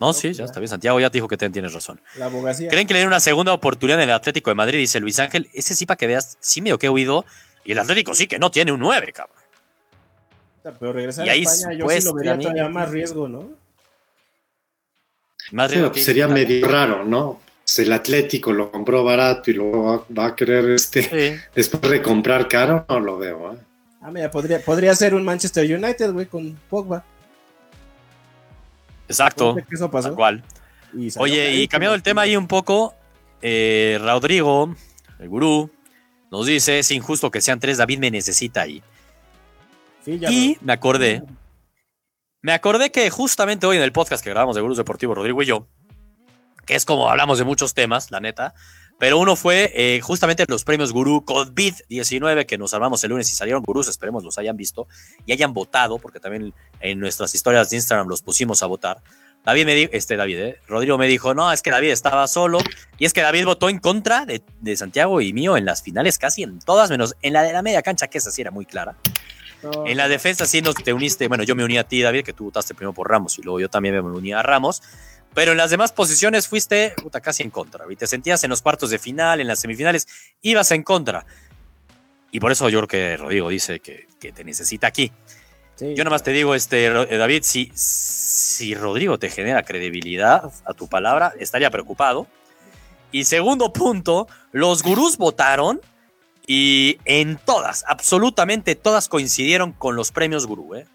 No, sí, ya está bien. Santiago ya te dijo que tienes razón. La abogacía. ¿Creen que le den una segunda oportunidad en el Atlético de Madrid? Dice Luis Ángel. Ese sí para que veas, sí medio que he oído. Y el Atlético sí que no tiene un 9, cabrón. Pero regresar a España yo sí lo vería todavía más riesgo, ¿no? Más riesgo sería medio raro, ¿no? Pues el Atlético lo compró barato y luego va, a querer este después recomprar caro, no lo veo, ¿eh? Ah, mira, podría, podría ser un Manchester United, güey, con Pogba. Exacto. Eso pasó? Cual. Oye, y cambiando el tema ahí un poco, eh, Rodrigo, el gurú, nos dice, es injusto que sean tres, David me necesita ahí. y me acordé, me acordé que justamente hoy en el podcast que grabamos de Gurús Deportivo, Rodrigo y yo, que es como hablamos de muchos temas, la neta, pero uno fue eh, justamente los premios Gurú COVID-19 que nos armamos el lunes y salieron gurús, esperemos los hayan visto y hayan votado, porque también en nuestras historias de Instagram los pusimos a votar. David me dijo, este David, eh, Rodrigo me dijo, no, es que David estaba solo y es que David votó en contra de, Santiago y mío en las finales, casi en todas, menos en la de la media cancha, que esa sí era muy clara. En la defensa sí nos te uniste, bueno, yo me uní a ti, David, que tú votaste primero por Ramos y luego yo también me uní a Ramos. Pero en las demás posiciones fuiste puta, casi en contra. Y te sentías en los cuartos de final, en las semifinales, ibas en contra. Y por eso yo creo que Rodrigo dice que, te necesita aquí. yo nomás te digo, este, eh, David, si, si Rodrigo te genera credibilidad a tu palabra, estaría preocupado. Y segundo punto, los gurús votaron y en todas, absolutamente todas coincidieron con los premios gurú. ¿eh?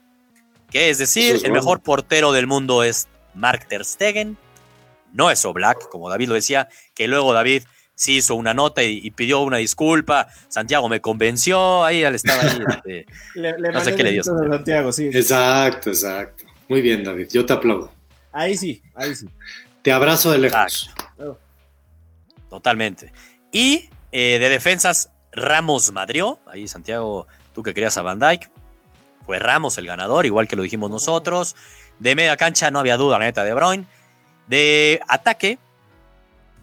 Que es decir, el mejor portero del mundo es Mark Ter Stegen, no es Oblak, como David lo decía, que luego David sí hizo una nota y, pidió una disculpa. Santiago me convenció, ahí él estaba ahí. Este, le, no sé qué le dio. Santiago, sí. Exacto, exacto. Muy bien, David, yo te aplaudo. Ahí sí, ahí sí. Te abrazo de lejos. Totalmente. Y eh, de defensas, Ramos Madrió. Ahí, Santiago, tú que querías a Van Dyke. Fue Ramos el ganador, igual que lo dijimos nosotros. De media cancha no había duda, la neta, de Bruyne. De ataque,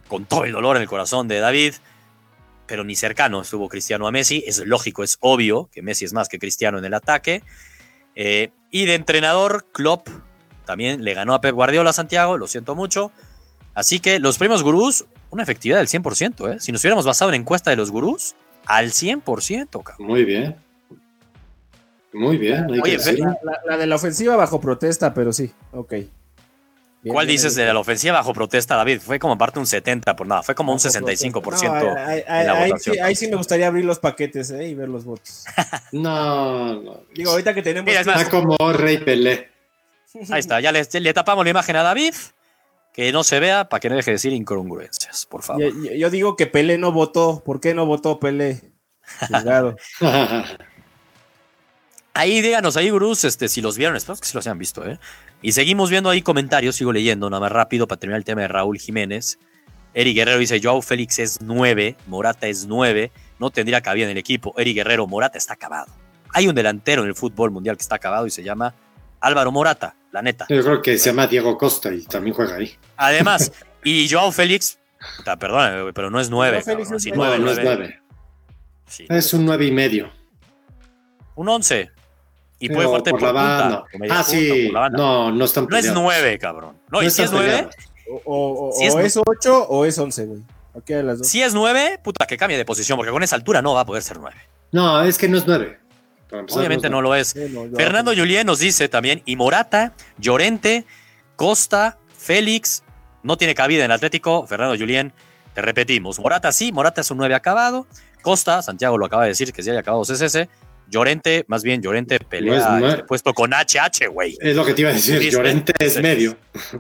con todo el dolor en el corazón de David, pero ni cercano estuvo Cristiano a Messi. Es lógico, es obvio que Messi es más que Cristiano en el ataque. Eh, y de entrenador, Klopp también le ganó a Guardiola a Santiago, lo siento mucho. Así que los premios gurús, una efectividad del 100%. ¿eh? Si nos hubiéramos basado en encuesta de los gurús, al 100%. Cabrón. Muy bien. Muy bien. Oye, la, de la ofensiva bajo protesta, pero sí, ok. ¿Cuál dices de la ofensiva bajo protesta, David? Fue como parte un 70 por nada, fue como un 65% ahí, sí, ahí, sí, me gustaría abrir los paquetes ¿eh? y ver los votos. no, no. Digo, ahorita que tenemos. está como Rey Pelé. Ahí está, ya le, le, tapamos la imagen a David, que no se vea para que no deje de decir incongruencias, por favor. Yo, digo que Pelé no votó. ¿Por qué no votó Pelé? Ahí díganos, ahí, Gurús, este, si los vieron, espero que sí los hayan visto, ¿eh? Y seguimos viendo ahí comentarios, sigo leyendo nada más rápido para terminar el tema de Raúl Jiménez. Eric Guerrero dice, Joao Félix es 9, Morata es 9, no tendría cabida en el equipo. Eric Guerrero, Morata está acabado. Hay un delantero en el fútbol mundial que está acabado y se llama Álvaro Morata, la neta. Yo creo que se llama Diego Costa y también juega ahí. Además, y Joao Félix, perdón, pero no es 9. No, es 9. Es un 9 y medio. Un 11. Y puede jugarte por, la banda. ah, sí. No, no están No es 9, cabrón. No, y si es 9. O, o, es, 8 o es 11, güey. Si es 9, puta, que cambie de posición, porque con esa altura no va a poder ser 9. No, es que no es 9. Obviamente no, lo es. Fernando Julián nos dice también, y Morata, Llorente, Costa, Félix, no tiene cabida en el Atlético. Fernando Julián, te repetimos, Morata sí, Morata es un 9 acabado. Costa, Santiago lo acaba de decir que sí haya acabado CSS. Llorente, más bien Llorente pelea este puesto con HH, güey. Es lo que te iba a decir, Llorente es medio.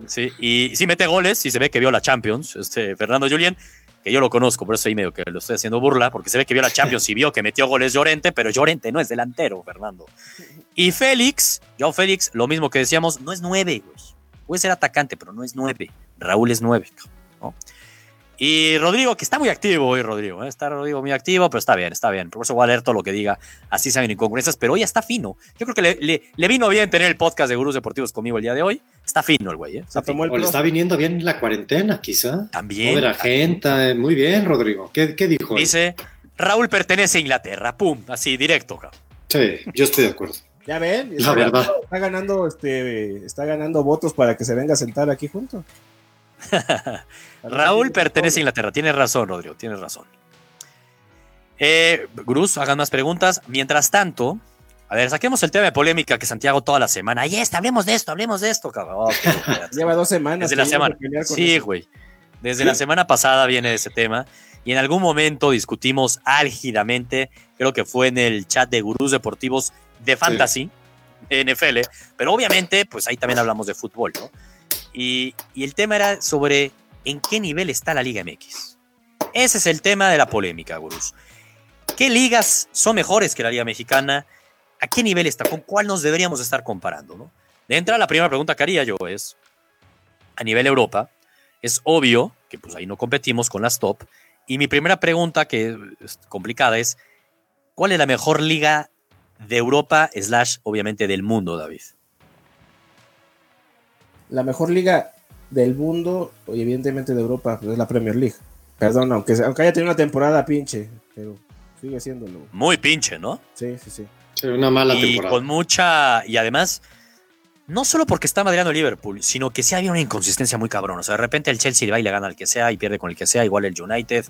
Sí, y sí mete goles y se ve que vio la Champions, este Fernando Julián, que yo lo conozco, por eso ahí medio que lo estoy haciendo burla, porque se ve que vio la Champions y vio que metió goles Llorente, pero Llorente no es delantero, Fernando. Y Félix, yo Félix, lo mismo que decíamos, no es nueve, güey. Puede ser atacante, pero no es nueve. Raúl es nueve, ¿no? Y Rodrigo, que está muy activo hoy, Rodrigo. ¿eh? Está Rodrigo muy activo, pero está bien, está bien. Por eso voy a leer todo lo que diga. Así saben incongruencias, pero hoy está fino. Yo creo que le, le, vino bien tener el podcast de Gurús Deportivos conmigo el día de hoy. Está fino el güey. ¿eh? o le está viniendo bien la cuarentena, quizá. También. la gente. Muy bien, Rodrigo. ¿Qué, qué dijo? Dice, Raúl pertenece a Inglaterra. Pum, así, directo. Sí, yo estoy de acuerdo. Ya ven, la verdad. Está ganando, este, está ganando votos para que se venga a sentar aquí junto. Raúl pertenece a Inglaterra. Tienes razón, Rodrigo, tienes razón. Eh, Gruz, hagan más preguntas. Mientras tanto, a ver, saquemos el tema de polémica que Santiago toda la semana. Y está, hablemos de esto, hablemos de esto, cabrón. Lleva dos semanas. Desde la semana. Sí, güey. Desde la semana pasada viene ese tema. Y en algún momento discutimos álgidamente, creo que fue en el chat de Gurús Deportivos de Fantasy, NFL. Pero obviamente, pues ahí también hablamos de fútbol, ¿no? Y, el tema era sobre en qué nivel está la Liga MX. Ese es el tema de la polémica, gurús. ¿Qué ligas son mejores que la Liga Mexicana? ¿A qué nivel está? ¿Con cuál nos deberíamos estar comparando? ¿no? De entrada, la primera pregunta que haría yo es, a nivel Europa, es obvio que pues ahí no competimos con las top. Y mi primera pregunta, que es complicada, es, ¿cuál es la mejor liga de Europa slash, obviamente, del mundo, David? La mejor liga del mundo y evidentemente de Europa pues, es la Premier League. Perdón, aunque, aunque haya tenido una temporada pinche, pero sigue siéndolo. Muy pinche, ¿no? Sí, sí, sí. una mala y con mucha. Y además, no solo porque está madreando el Liverpool, sino que sí había una inconsistencia muy cabrón. O sea, de repente el Chelsea le va y le gana al que sea y pierde con el que sea, igual el United.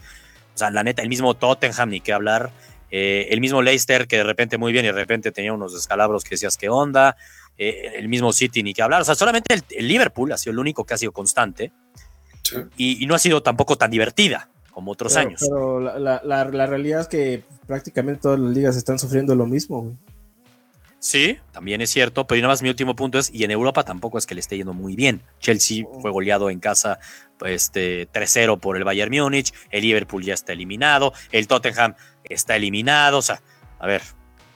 O sea, la neta, el mismo Tottenham, ni qué hablar. Eh, el mismo Leicester, que de repente muy bien y de repente tenía unos descalabros que decías, ¿qué onda? Eh, el mismo City ni que hablar. O sea, solamente el, Liverpool ha sido el único que ha sido constante y, no ha sido tampoco tan divertida como otros años. Pero la, realidad es que prácticamente todas las ligas están sufriendo lo mismo. Sí, también es cierto, pero nada más mi último punto es, y en Europa tampoco es que le esté yendo muy bien. Chelsea oh. fue goleado en casa este, 3-0 por el Bayern Múnich, el Liverpool ya está eliminado, el Tottenham está eliminado, o sea, a ver,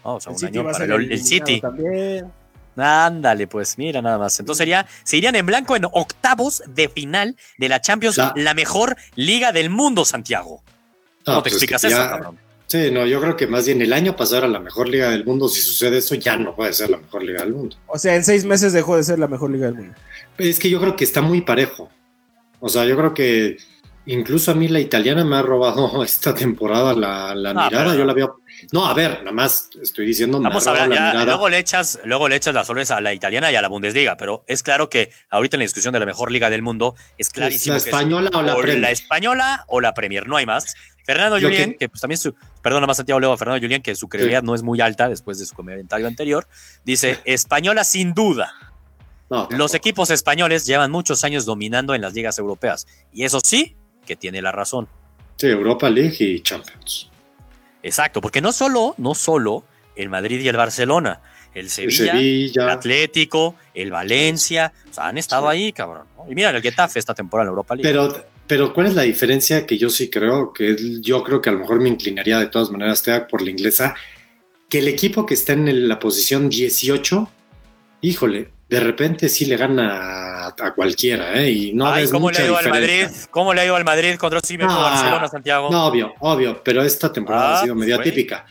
vamos a un año para el, City. También. Ándale, pues mira nada más. Entonces sería, se irían en blanco en octavos de final de la Champions, la, mejor liga del mundo, Santiago. ¿Cómo te pues explicas eso, cabrón? Sí, no, yo creo que más bien el año pasado era la mejor liga del mundo. Si sucede eso, ya no puede ser la mejor liga del mundo. O sea, en seis meses dejó de ser la mejor liga del mundo. Es que yo creo que está muy parejo. O sea, yo creo que incluso a mí la italiana me ha robado esta temporada la, mirada. Yo la veo. No, a ver, nada más estoy diciendo. Vamos a ver, ya, luego le echas, luego le echas las flores a la italiana y a la Bundesliga, pero es claro que ahorita en la discusión de la mejor liga del mundo es clarísimo. ¿La española o la Premier? La española o la Premier, no hay más. Fernando Julián, que... pues también su, perdón, más Santiago Leo, Fernando Julián, que su credibilidad no es muy alta después de su comentario anterior, dice, española sin duda. Los equipos españoles llevan muchos años dominando en las ligas europeas. Y eso sí, que tiene la razón. Sí, Europa League y Champions. Exacto, porque no solo, no solo el Madrid y el Barcelona, el Sevilla, el Atlético, el Valencia, o sea, han estado ahí, cabrón. Y mira el Getafe esta temporada en Europa League. Pero, pero ¿cuál es la diferencia que yo sí creo? Que yo creo que a lo mejor me inclinaría de todas maneras por la inglesa, que el equipo que está en la posición 18, híjole, de repente sí le gana a, cualquiera, ¿eh? Y no Ay, ¿cómo le ha ido al Madrid? ¿Cómo le ha ido al Madrid contra sí mismo Barcelona, Santiago? No, obvio, obvio, pero esta temporada ha ah, sido medio típica.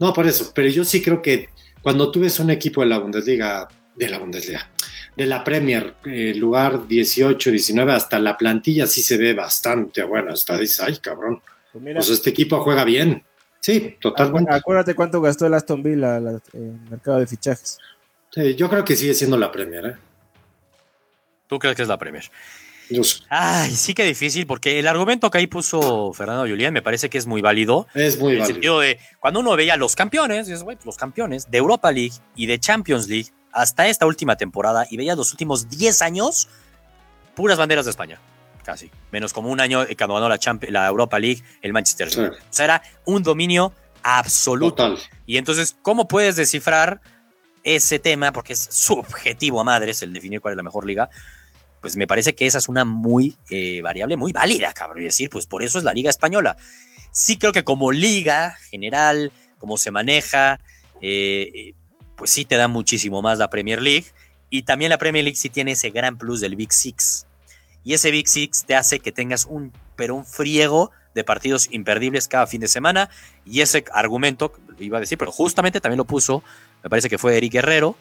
No, por eso, pero yo sí creo que cuando tú ves un equipo de la Bundesliga, de la Bundesliga, de la Premier, eh, lugar 18, 19, hasta la plantilla sí se ve bastante buena. Hasta dice, ay, cabrón. Pues, pues este equipo juega bien. Sí, totalmente. Acuérdate cuánto gastó el Aston Villa en el mercado de fichajes. Sí, yo creo que sigue siendo la Premier, ¿eh? ¿Tú crees que es la Premier? Ay, sí que difícil, porque el argumento que ahí puso Fernando Julián me parece que es muy válido. Es muy en válido. el sentido de, cuando uno veía los campeones, dices, los campeones de Europa League y de Champions League hasta esta última temporada y veía los últimos 10 años, puras banderas de España, casi. Menos como un año cuando ganó la, la Europa League el Manchester United. O sea, era un dominio absoluto. Y entonces, ¿cómo puedes descifrar ese tema, porque es subjetivo a madres el definir cuál es la mejor liga, pues me parece que esa es una muy eh, variable, muy válida, cabrón. Y decir, pues por eso es la liga española. Sí creo que como liga general, como se maneja, eh, pues sí te da muchísimo más la Premier League. Y también la Premier League sí tiene ese gran plus del Big Six. Y ese Big Six te hace que tengas un, pero un friego de partidos imperdibles cada fin de semana. Y ese argumento, iba a decir, pero justamente también lo puso me parece que fue Eric Guerrero,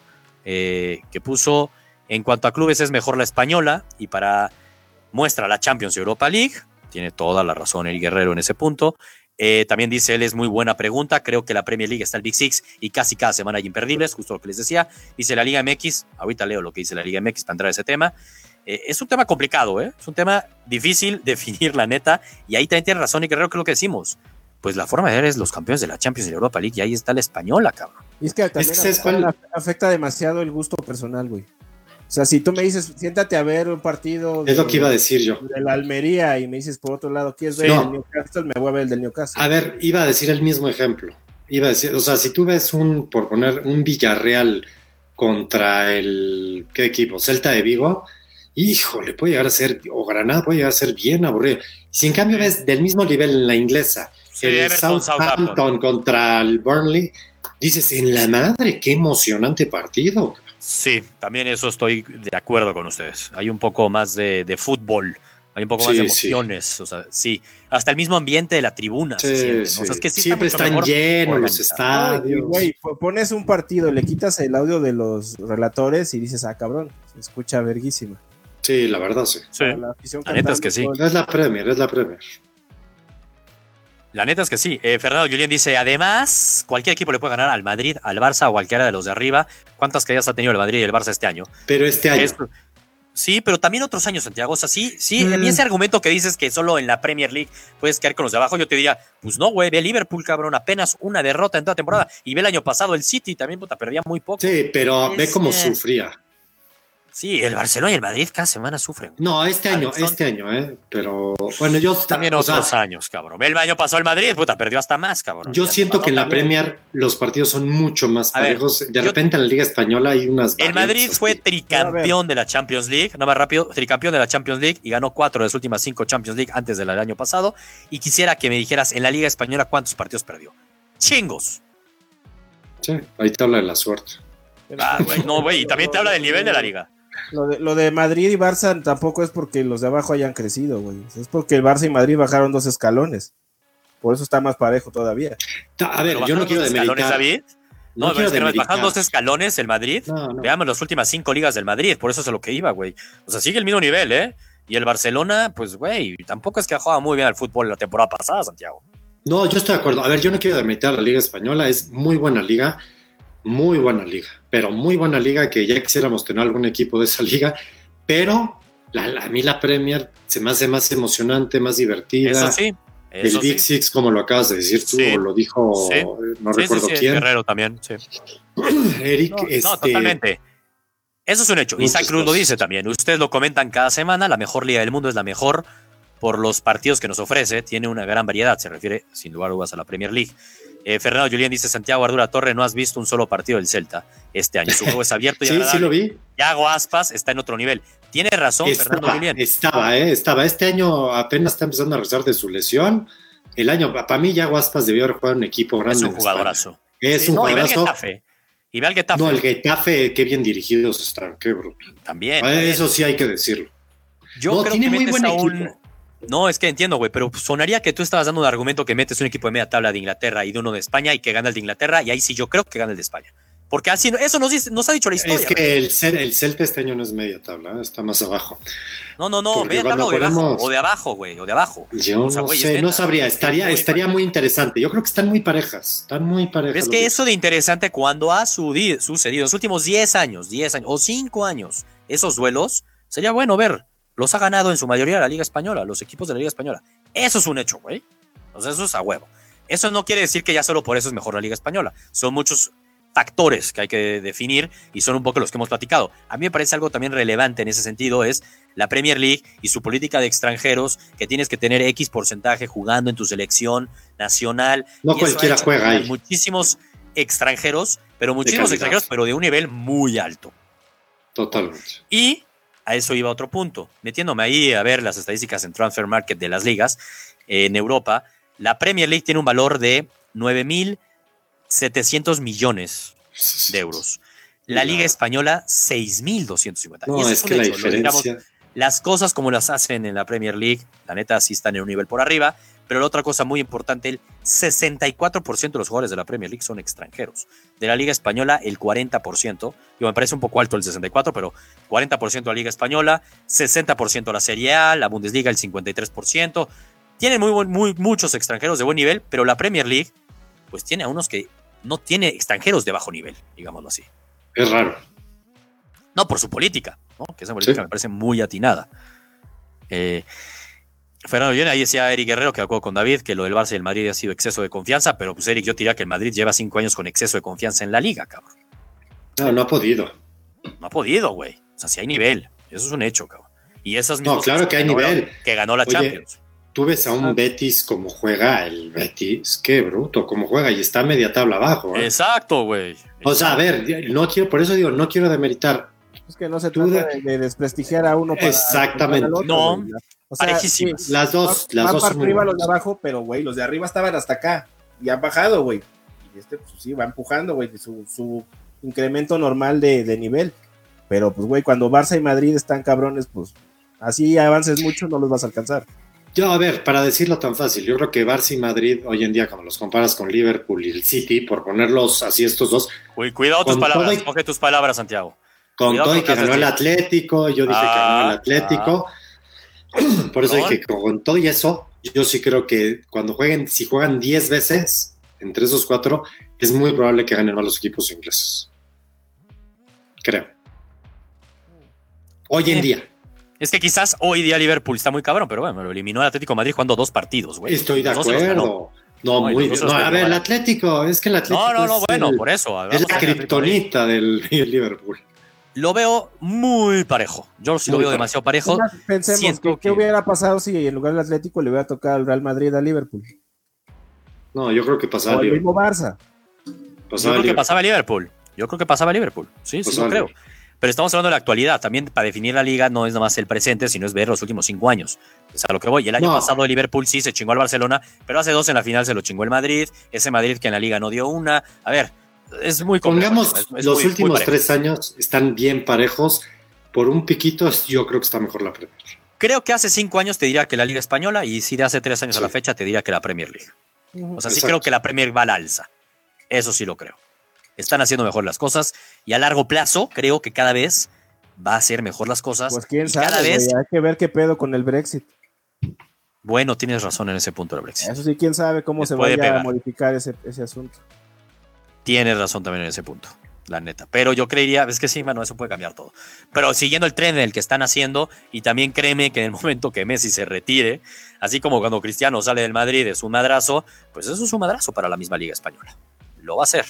eh, que puso, en cuanto a clubes es mejor la española y para muestra la Champions Europa League, tiene toda la razón Eric Guerrero en ese punto. Eh, también dice él, es muy buena pregunta, creo que la Premier League está el Big Six y casi cada semana hay imperdibles, justo lo que les decía. Dice la Liga MX, ahorita leo lo que dice la Liga MX para entrar a ese tema. Eh, es un tema complicado, es un tema difícil definir la neta y ahí también tiene razón y Guerrero que es lo que decimos pues la forma de ver es los campeones de la Champions y la Europa League y ahí está la española, cabrón. Y es que también afecta demasiado el gusto personal, güey. O sea, si tú me dices, siéntate a ver un partido. Es lo que iba a decir yo. De la Almería y me dices, por otro lado, ¿quieres ver el Newcastle? Me voy a ver el del Newcastle. A ver, iba a decir el mismo ejemplo. Iba a decir, o sea, si tú ves un, por poner, un Villarreal contra el, ¿qué equipo? Celta de Vigo, híjole, puede llegar a ser, o Granada puede llegar a ser bien aburrido. Si en cambio ves del mismo nivel en la inglesa, el Southampton, contra el Burnley, dices, en la madre, qué emocionante partido. Sí, también eso estoy de acuerdo con ustedes. Hay un poco más de, fútbol, hay un poco más de emociones. Sí. O sea, sí, hasta el mismo ambiente de la tribuna. Siempre están llenos los estadios. pones un partido, le quitas el audio de los relatores y dices, ah, cabrón, se escucha verguísima. Sí, la verdad sí. La, neta es que sí. Es la Premier, es la Premier. La neta es que sí. Eh, Fernando Julián dice, además, cualquier equipo le puede ganar al Madrid, al Barça o cualquiera de los de arriba. ¿Cuántas caídas ha tenido el Madrid y el Barça este año? Pero este año. sí, pero también otros años, Santiago. O sea, sí, sí, mm. ese argumento que dices que solo en la Premier League puedes caer con los de abajo, yo te diría, pues no, güey, ve Liverpool, cabrón, apenas una derrota en toda temporada. Y ve el año pasado el City, también, puta, perdía muy poco. Sí, pero ve cómo sufría. Sí, el Barcelona y el Madrid cada semana sufren. No, este año, este año, ¿eh? Pero bueno, yo. También otros años, cabrón. El año pasó el Madrid, puta, perdió hasta más, cabrón. Yo siento que en la Premier los partidos son mucho más parejos. De repente en la Liga Española hay unas. El Madrid fue tricampeón de la Champions League, no más rápido, tricampeón de la Champions League y ganó cuatro de las últimas cinco Champions League antes del año pasado. Y quisiera que me dijeras en la Liga Española cuántos partidos perdió. Chingos. Sí, ahí te habla de la suerte. Ah, güey, no, güey, y también te habla del nivel de la liga. Lo de, lo de Madrid y Barça tampoco es porque los de abajo hayan crecido, güey. Es porque el Barça y Madrid bajaron dos escalones. Por eso está más parejo todavía. A ver, yo no quiero demeritar. David? No, no es que bajan dos escalones el Madrid. Veamos las últimas cinco ligas del Madrid, por eso es a lo que iba, güey. O sea, sigue el mismo nivel, ¿eh? Y el Barcelona, pues, güey, tampoco es que ha jugado muy bien al fútbol la temporada pasada, Santiago. No, yo estoy de acuerdo. A ver, yo no quiero a la Liga Española, es muy buena liga, muy buena liga, pero muy buena liga que ya quisiéramos tener algún equipo de esa liga, pero la, a mí la Premier se me hace más emocionante, más divertida. Eso sí. el Big Six, como lo acabas de decir tú, lo dijo, no recuerdo quién. Guerrero también, sí. Eric, no, este... totalmente. Eso es un hecho. Isaac Cruz lo dice también. Ustedes lo comentan cada semana. La mejor liga del mundo es la mejor por los partidos que nos ofrece. Tiene una gran variedad. Se refiere, sin lugar a dudas, a la Premier League. Eh, Fernando Julián dice: Santiago Ardura Torre, no has visto un solo partido del Celta este año. Su juego es abierto y Sí, sí lo vi. Yago Aspas está en otro nivel. Tiene razón, Fernando Julián. Estaba, eh, estaba. Este año apenas está empezando a rezar de su lesión. El año, para mí, Yago Aspas debió haber jugado en un equipo grande. Es un jugadorazo. Es un jugadorazo. Y ve al Getafe. No, el Getafe, qué bien dirigidos están, qué bruto. También. Eso sí hay que decirlo. Yo no, creo tiene que muy buen equipo. No, es que entiendo, güey, pero sonaría que tú estabas dando un argumento que metes un equipo de media tabla de Inglaterra y de uno de España y que gana el de Inglaterra, y ahí sí yo creo que gana el de España. Porque así, eso nos, dice, nos ha dicho la historia. Es que el, el, Celta este año no es media tabla, ¿eh? está más abajo. No, no, no, media tabla o de abajo, o de abajo, güey, o de abajo. Yo no sé, no sabría, estaría, muy estaría muy interesante. Yo creo que están muy parejas, están muy parejas. es que eso de interesante cuando ha sucedido en los últimos 10 años, 10 años o 5 años, esos duelos, sería bueno ver. Los ha ganado en su mayoría la Liga Española, los equipos de la Liga Española. Eso es un hecho, güey. Entonces eso es a huevo. Eso no quiere decir que ya solo por eso es mejor la Liga Española. Son muchos factores que hay que definir y son un poco los que hemos platicado. A mí me parece algo también relevante en ese sentido es la Premier League y su política de extranjeros que tienes que tener X porcentaje jugando en tu selección nacional. No cualquiera juega ahí. Muchísimos extranjeros, pero muchísimos extranjeros, pero de un nivel muy alto. Totalmente. Y a eso iba otro punto. Metiéndome ahí a ver las estadísticas en Transfer Market de las ligas en Europa, la Premier League tiene un valor de 9 mil 700 millones de euros. La Liga Española, 6.250. No, es, que la diferencia... las cosas como las hacen en la Premier League, la neta sí están en un nivel por arriba, pero la otra cosa muy importante, el 64% de los jugadores de la Premier League son extranjeros. De la Liga Española, el 40%. Yo me parece un poco alto el 64%, pero 40% la Liga Española, 60% la Serie A, la Bundesliga el 53%. Tienen muy, muy, muchos extranjeros de buen nivel, pero la Premier League, pues tiene a unos que no tiene extranjeros de bajo nivel, digámoslo así. Es raro. No, por su política, ¿no? que esa política me parece muy atinada. Eh, Fernando Viene, ahí decía Eric Guerrero, que acuerdo con David, que lo del Barça y el Madrid ha sido exceso de confianza, pero pues Eric, yo diría que el Madrid lleva cinco años con exceso de confianza en la liga, cabrón. No, no ha podido. No ha podido, güey. O sea, si hay nivel. Eso es un hecho, cabrón. Y esas No, claro que hay nivel. Que ganó la Champions tú ves a un Betis como juega el Betis, qué bruto, como juega y está media tabla abajo. ¿eh? Exacto, güey. O sea, a ver, no quiero, por eso digo, no quiero demeritar. Es que no se trata de, desprestigiar a uno para Exactamente. no, o sea, las dos, las dos. Van para arriba los de abajo, pero güey, los de arriba estaban hasta acá y han bajado, güey. Y este, pues sí, va empujando, güey, su, su incremento normal de, de nivel. Pero pues, güey, cuando Barça y Madrid están cabrones, pues así avances mucho, no los vas a alcanzar. Yo, a ver, para decirlo tan fácil, yo creo que Barça y Madrid hoy en día, como los comparas con Liverpool y el City, por ponerlos así estos dos. Uy, cuidado tus palabras, coge tus palabras, Santiago. Con todo y que ganó el Atlético, yo dije que ganó el ah, Atlético. Ah. Por eso dije que con todo y eso, yo sí creo que cuando jueguen, si juegan 10 veces entre esos cuatro, es muy probable que ganen más los equipos ingleses. Creo. Hoy en día. Es que quizás hoy día Liverpool está muy cabrón, pero bueno, lo eliminó el Atlético Madrid jugando dos partidos, güey. Estoy de acuerdo. No, muy bien. No, a ver, el Atlético, es que el Atlético. No, no, no, bueno, por eso. Es la kriptonita del, Liverpool. Lo veo muy parejo. Yo sí lo veo demasiado parejo. Pensemos, que, ¿qué hubiera pasado si en lugar del Atlético le hubiera tocado al Real Madrid a Liverpool? No, yo creo que pasaba o el mismo Barça. yo creo que pasaba Liverpool. Yo creo que pasaba Liverpool. Sí, sí, lo creo. Pero estamos hablando de la actualidad. También para definir la liga no es nada más el presente, sino es ver los últimos cinco años. Es a lo que voy. El año pasado el Liverpool sí se chingó al Barcelona, pero hace dos en la final se lo chingó el Madrid. Ese Madrid que en la liga no dio una. A ver, es muy complejo. Pongamos, los últimos tres años están bien parejos. Por un piquito, yo creo que está mejor la Premier. Creo que hace cinco años te diría que la Liga Española y si de hace tres años a la fecha te diría que la Premier League. O sea, sí creo que la Premier va al alza. Eso sí lo creo están haciendo mejor las cosas y a largo plazo creo que cada vez va a hacer mejor las cosas. Pues quién sabe, cada vez... hay que ver qué pedo con el Brexit. Bueno, tienes razón en ese punto del Brexit. Eso sí, quién sabe cómo se vaya a modificar ese, ese asunto. Tienes razón también en ese punto la neta. Pero yo creería, es que sí, bueno, eso puede cambiar todo. Pero siguiendo el tren en el que están haciendo, y también créeme que en el momento que Messi se retire, así como cuando Cristiano sale del Madrid es un madrazo, pues eso es un madrazo para la misma Liga Española. Lo va a hacer.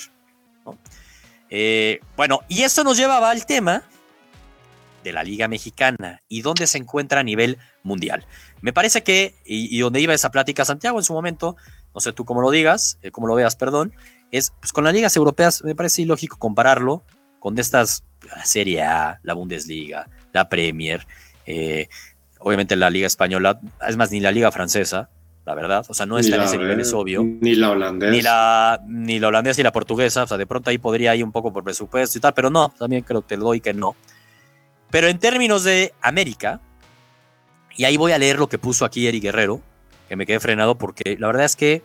Eh, bueno, y esto nos llevaba al tema de la Liga Mexicana y dónde se encuentra a nivel mundial. Me parece que, y, donde iba esa plática Santiago en su momento, no sé tú cómo lo digas, eh, cómo lo veas, perdón, es pues con las ligas europeas me parece ilógico compararlo con estas, la Serie A, la Bundesliga, la Premier, eh, obviamente la Liga Española, es más, ni la Liga Francesa, la verdad, o sea, no está en ese nivel, es obvio. Ni la holandesa. Ni la, ni la holandesa ni la portuguesa, o sea, de pronto ahí podría ir un poco por presupuesto y tal, pero no, también creo que te doy que no. Pero en términos de América, y ahí voy a leer lo que puso aquí Eric Guerrero, que me quedé frenado porque la verdad es que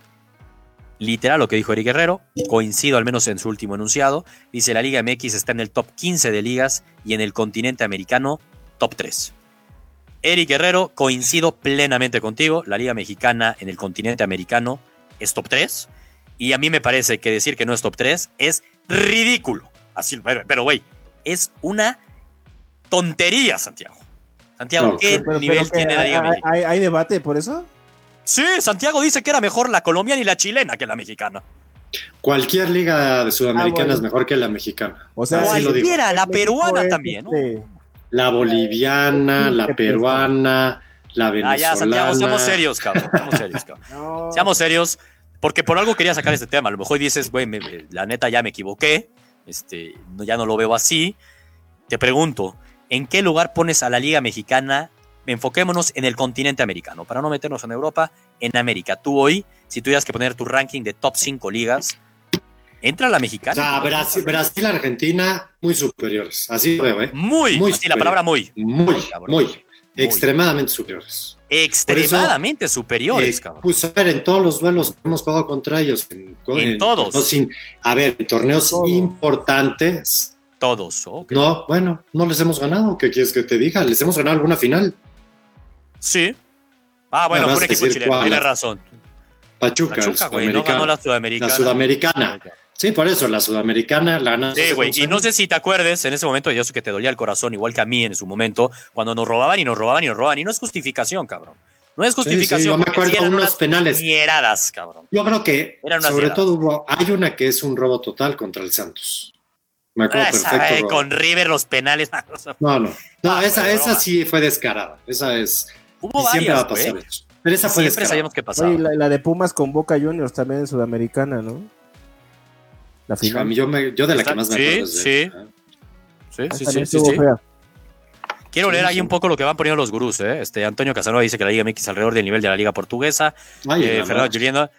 literal lo que dijo Eric Guerrero, coincido al menos en su último enunciado, dice la Liga MX está en el top 15 de ligas y en el continente americano top 3. Eric Guerrero, coincido plenamente contigo, la Liga Mexicana en el continente americano es top 3 y a mí me parece que decir que no es top 3 es ridículo. Así, pero güey, es una tontería, Santiago. Santiago, ¿qué nivel tiene la Liga Mexicana? ¿Hay debate por eso? Sí, Santiago dice que era mejor la colombiana y la chilena que la mexicana. Cualquier liga de sudamericana ah, es mejor que la mexicana. O sea, cualquiera, la peruana también, ¿no? La boliviana, la peruana, la venezolana. Ah, ya, Santiago, seamos serios, cabrón. Seamos serios, cabrón. Seamos serios, porque por algo quería sacar este tema. A lo mejor dices, güey, la neta ya me equivoqué, este, ya no lo veo así. Te pregunto, ¿en qué lugar pones a la Liga Mexicana enfoquémonos en el continente americano, para no meternos en Europa, en América. Tú hoy, si tuvieras que poner tu ranking de top 5 ligas, entra la mexicana. O sea, Brasil, Argentina, muy superiores. Así lo veo, ¿eh? Muy, muy la palabra muy. Muy, muy, extremadamente superiores. Extremadamente superiores, eh, cabrón. Pues a ver, en todos los duelos que hemos jugado contra ellos. En, todos. a ver, en torneos importantes. Todos, No, bueno, no les hemos ganado. ¿Qué quieres que te diga? Les hemos ganado alguna final. Sí. Ah, bueno, por equipo chileno, tienes razón. Pachuca, Pachuca güey, no ganó la sudamericana. La sudamericana. Sí, por eso, la sudamericana la ganó. Sí, güey, y no sé si te acuerdes, en ese momento yo sé que te dolía el corazón, igual que a mí en su momento, cuando nos robaban y nos robaban y nos robaban, y no es justificación, cabrón. No es justificación. Sí, yo me acuerdo de unos penales. Mieradas, cabrón. Yo creo que, sobre todo, hubo, hay una que es un robo total contra el Santos. Me acuerdo perfecto. con River los penales. No, no. No, esa, esa sí fue descarada. Esa es Hubo varias, va a pasar Pero esa fue siempre sabíamos que pasaba. la, de Pumas con Boca Juniors también en Sudamericana, ¿no? La final. Yo, yo de la que más me acuerdo. Sí, sí. Sí, sí, sí, Quiero leer ahí un poco lo que van poniendo los gurús. ¿eh? Este, Antonio Casanova dice que la Liga MX alrededor del nivel de la Liga Portuguesa. eh, Fernando Juliendo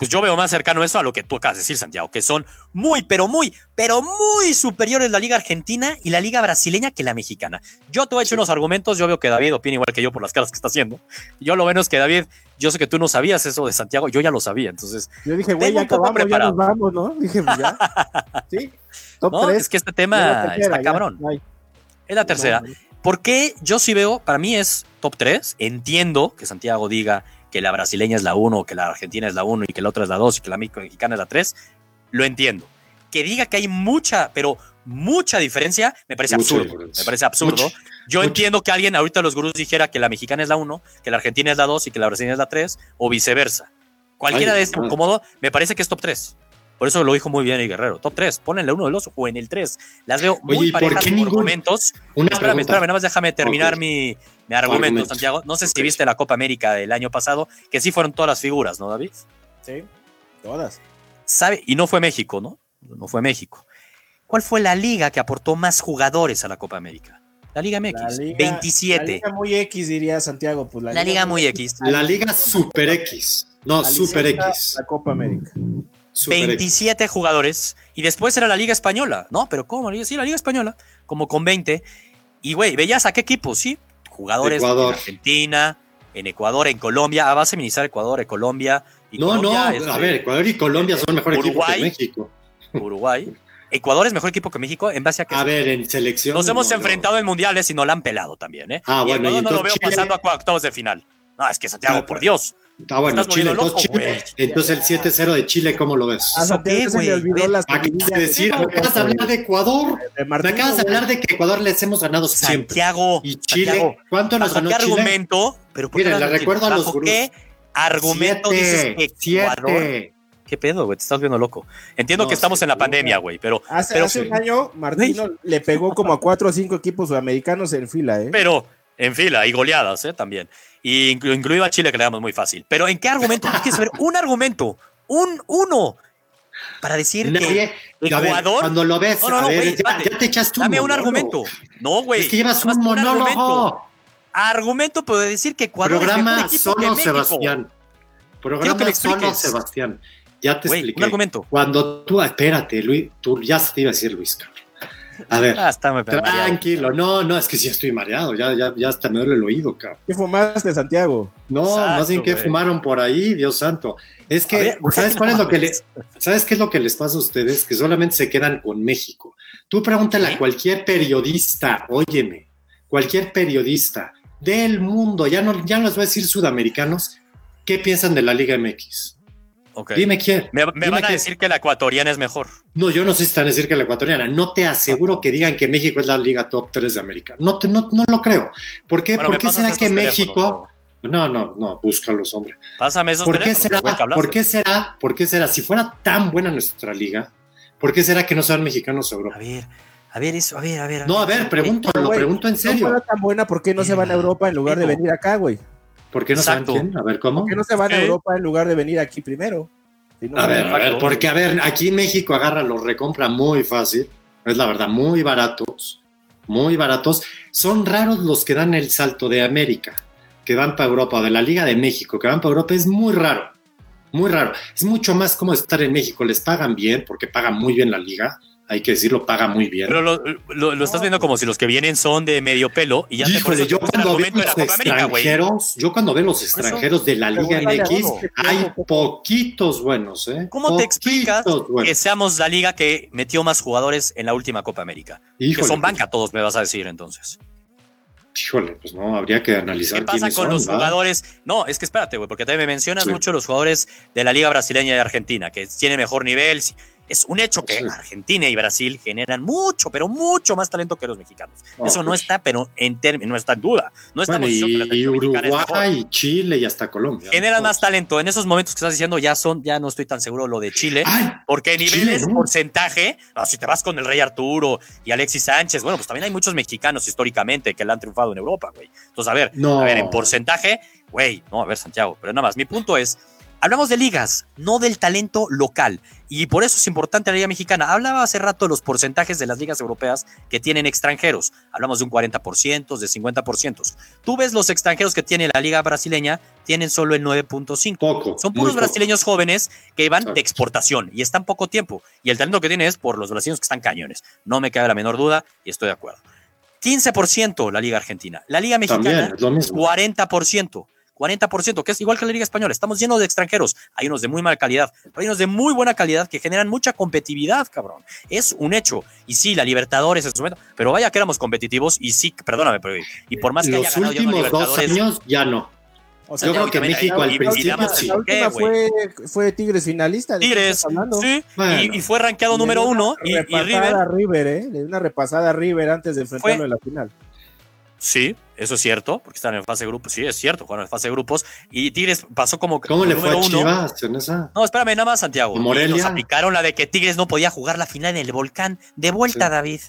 pues yo veo más cercano eso a lo que tú acabas de decir, Santiago, que son muy, pero muy, pero muy superiores la Liga Argentina y la Liga Brasileña que la mexicana. Yo te he hecho unos argumentos, yo veo que David opina igual que yo por las caras que está haciendo. Yo lo bueno es que David, yo sé que tú no sabías eso de Santiago, yo ya lo sabía, entonces. Yo dije, güey, ya acabamos, ya nos vamos, ¿no? Dije, pues ya. sí, top no, es que este tema está cabrón. es la tercera. ¿Por qué yo sí veo, para mí es top 3, entiendo que Santiago diga que la brasileña es la 1, que la argentina es la 1 y que la otra es la 2 y que la mexicana es la 3, lo entiendo. Que diga que hay mucha, pero mucha diferencia, me parece absurdo. Me parece absurdo. Yo entiendo que alguien ahorita los gurús dijera que la mexicana es la 1, que la argentina es la 2 y que la brasileña es la 3, o viceversa. Cualquiera de estos, cómodo, me parece que es top 3. Por eso lo dijo muy bien el Guerrero. Top 3, ponenle uno de los o en el 3. Las veo muy parejas por, momentos. espérame, espérame, nada más déjame terminar mi, argumento, Santiago. No sé si viste la Copa América del año pasado, que sí fueron todas las figuras, ¿no, David? Sí, todas. ¿Sabe? Y no fue México, ¿no? No fue México. ¿Cuál fue la liga que aportó más jugadores a la Copa América? La Liga MX, 27. La Liga muy X, diría Santiago. Pues la, liga, muy X. La Liga Super X. No, Super X. La Copa América. 27 jugadores. Y después era la Liga Española. No, pero ¿cómo? Sí, la Liga Española. Como con 20. Y, güey, ¿veías a qué equipo? Sí, jugadores en Argentina, en Ecuador, en Colombia. Ah, vas a ministrar Ecuador, en Colombia. Y no, no, a ver, Ecuador y Colombia son mejores equipos que México. Uruguay. Ecuador es mejor equipo que México en base a que. A ver, en selección. Nos hemos enfrentado en mundiales y no la han pelado también, ¿eh? Ah, bueno, y no lo veo pasando a octavos de final. No, es que Santiago, por Dios. Está bueno, Chile, entonces, el 7-0 de Chile, ¿cómo lo ves? ¿A qué, güey? decir, me acabas de hablar de Ecuador. Me acabas de hablar de que Ecuador les hemos ganado siempre. Santiago. Y Chile, ¿cuánto nos ganó qué Chile? argumento? Pero Mira, le recuerdo a los ¿Qué argumento dices que Ecuador? ¿Qué pedo, güey? Te estás viendo loco. Entiendo que estamos en la pandemia, güey, pero... Hace, pero, hace un año, Martino le pegó como a cuatro o cinco equipos sudamericanos en fila, ¿eh? Pero en fila y goleadas, ¿eh? También. Y incluido a Chile, que le damos muy fácil. Pero ¿en qué argumento? Hay que saber un argumento, un uno, para decir que Ecuador. cuando lo ves, no, no, ver, wey, ya, ya, te echaste un Dame un argumento. No, güey. Es que llevas un monólogo. Argumento. argumento puede decir que Ecuador Programa es solo Sebastián. Programa solo Sebastián. Ya te wey, expliqué. Un argumento. Cuando tú, espérate, Luis, tú ya te iba a decir Luis, cabrón. A ver, ah, está muy tranquilo. No, no, es que sí estoy mareado. Ya, ya, ya hasta me duele el oído, cabrón. ¿Qué fumaste, Santiago? No, Exacto, más bien que fumaron por ahí, Dios santo. Es que, ver, ¿sabes cuál es lo que les, ¿sabes qué es lo que les pasa a ustedes? Que solamente se quedan con México. Tú pregúntale ¿Eh? a cualquier periodista, óyeme, cualquier periodista del mundo, ya no, ya no les voy a decir sudamericanos, ¿qué piensan de la Liga MX? Okay. Dime quién. Me, me Dime van a quién. decir que la ecuatoriana es mejor. No, yo no sé si están a decir que la ecuatoriana. No te aseguro que digan que México es la liga top 3 de América. No, te, no, no lo creo. ¿Por qué, bueno, ¿por qué será que México... No, no, no, búscalos, hombre. Pásame esos ¿Por qué, será, ¿Por qué será? ¿Por qué será? Si fuera tan buena nuestra liga, ¿por qué será que no sean mexicanos a Europa? A ver, a ver eso, a ver, a ver. A no, a ver, pregunto, lo pregunto en serio. Si fuera tan buena, ¿por qué no se van a Europa en lugar de venir acá, güey? ¿Por qué no Exacto. saben quién? A ver, ¿cómo? ¿Por qué no se van a Europa en lugar de venir aquí primero? Si no, a ver, a ver, porque a ver, aquí México agarra los recompra muy fácil, es la verdad, muy baratos, muy baratos. Son raros los que dan el salto de América, que van para Europa, de la Liga de México, que van para Europa, es muy raro, muy raro. Es mucho más como estar en México, les pagan bien, porque pagan muy bien la liga, hay que decirlo, paga muy bien. Pero lo, lo, lo, estás viendo como si los que vienen son de medio pelo y ya Híjole, yo cuando veo los extranjeros, América, yo cuando veo los extranjeros de la Liga MX, hay poquitos buenos, ¿eh? ¿Cómo poquitos te explicas buenos. que seamos la liga que metió más jugadores en la última Copa América? Híjole, que son banca todos, me vas a decir entonces. Híjole, pues no, habría que analizar. ¿Qué pasa con son, los ¿va? jugadores? No, es que espérate, güey, porque también me mencionas Sí. mucho los jugadores de la Liga Brasileña y Argentina, que tienen mejor nivel. Es un hecho que Sí. Argentina y Brasil generan mucho, pero mucho más talento que los mexicanos. No, Eso no pues. está, pero en términos, no está en duda. No Bueno, que la y, y. Uruguay, y Chile y hasta Colombia. Generan más talento. En esos momentos que estás diciendo ya son, ya no estoy tan seguro lo de Chile. Ay, Porque Chile, niveles, ¿no? porcentaje, no, si te vas con el Rey Arturo y Alexis Sánchez, bueno, pues también hay muchos mexicanos históricamente que la han triunfado en Europa, güey. Entonces, a ver, No. a ver, en porcentaje, güey, no, a ver, Santiago, pero nada más, mi punto es, hablamos de ligas, no del talento local. Y por eso es importante la Liga Mexicana. Hablaba hace rato de los porcentajes de las ligas europeas que tienen extranjeros. Hablamos de un 40%, de 50%. Tú ves los extranjeros que tiene la Liga Brasileña, tienen solo el 9.5%. poco. Son puros brasileños jóvenes que van Exacto. de exportación y están poco tiempo. Y el talento que tienen es por los brasileños que están cañones. No me cabe la menor duda y estoy de acuerdo. 15% la Liga Argentina. La Liga Mexicana, es lo mismo. 40%. 40%, que es igual que la Liga Española. Estamos llenos de extranjeros. Hay unos de muy mala calidad, pero hay unos de muy buena calidad que generan mucha competitividad, cabrón. Es un hecho. Y sí, la Libertadores en su momento, pero vaya que éramos competitivos y sí, perdóname, pero y por más que Los haya ganado últimos dos Libertadores, años ya no. O Yo creo que México al principio fue, fue Tigres finalista. ¿de qué Tigres, sí, Bueno. y, y fue rankeado número uno una y, y repasada River a River, ¿eh? Le dio una repasada a River antes de enfrentarlo Fue- en la final. Sí, eso es cierto, porque están en fase de grupos. Sí, es cierto, jugaron en fase de grupos. Y Tigres pasó como. ¿Cómo le fue a uno. Chivas en esa? No, espérame, nada más, Santiago. ¿Y Morelia? Nos aplicaron la de que Tigres no podía jugar la final en el volcán. De vuelta, Sí. David.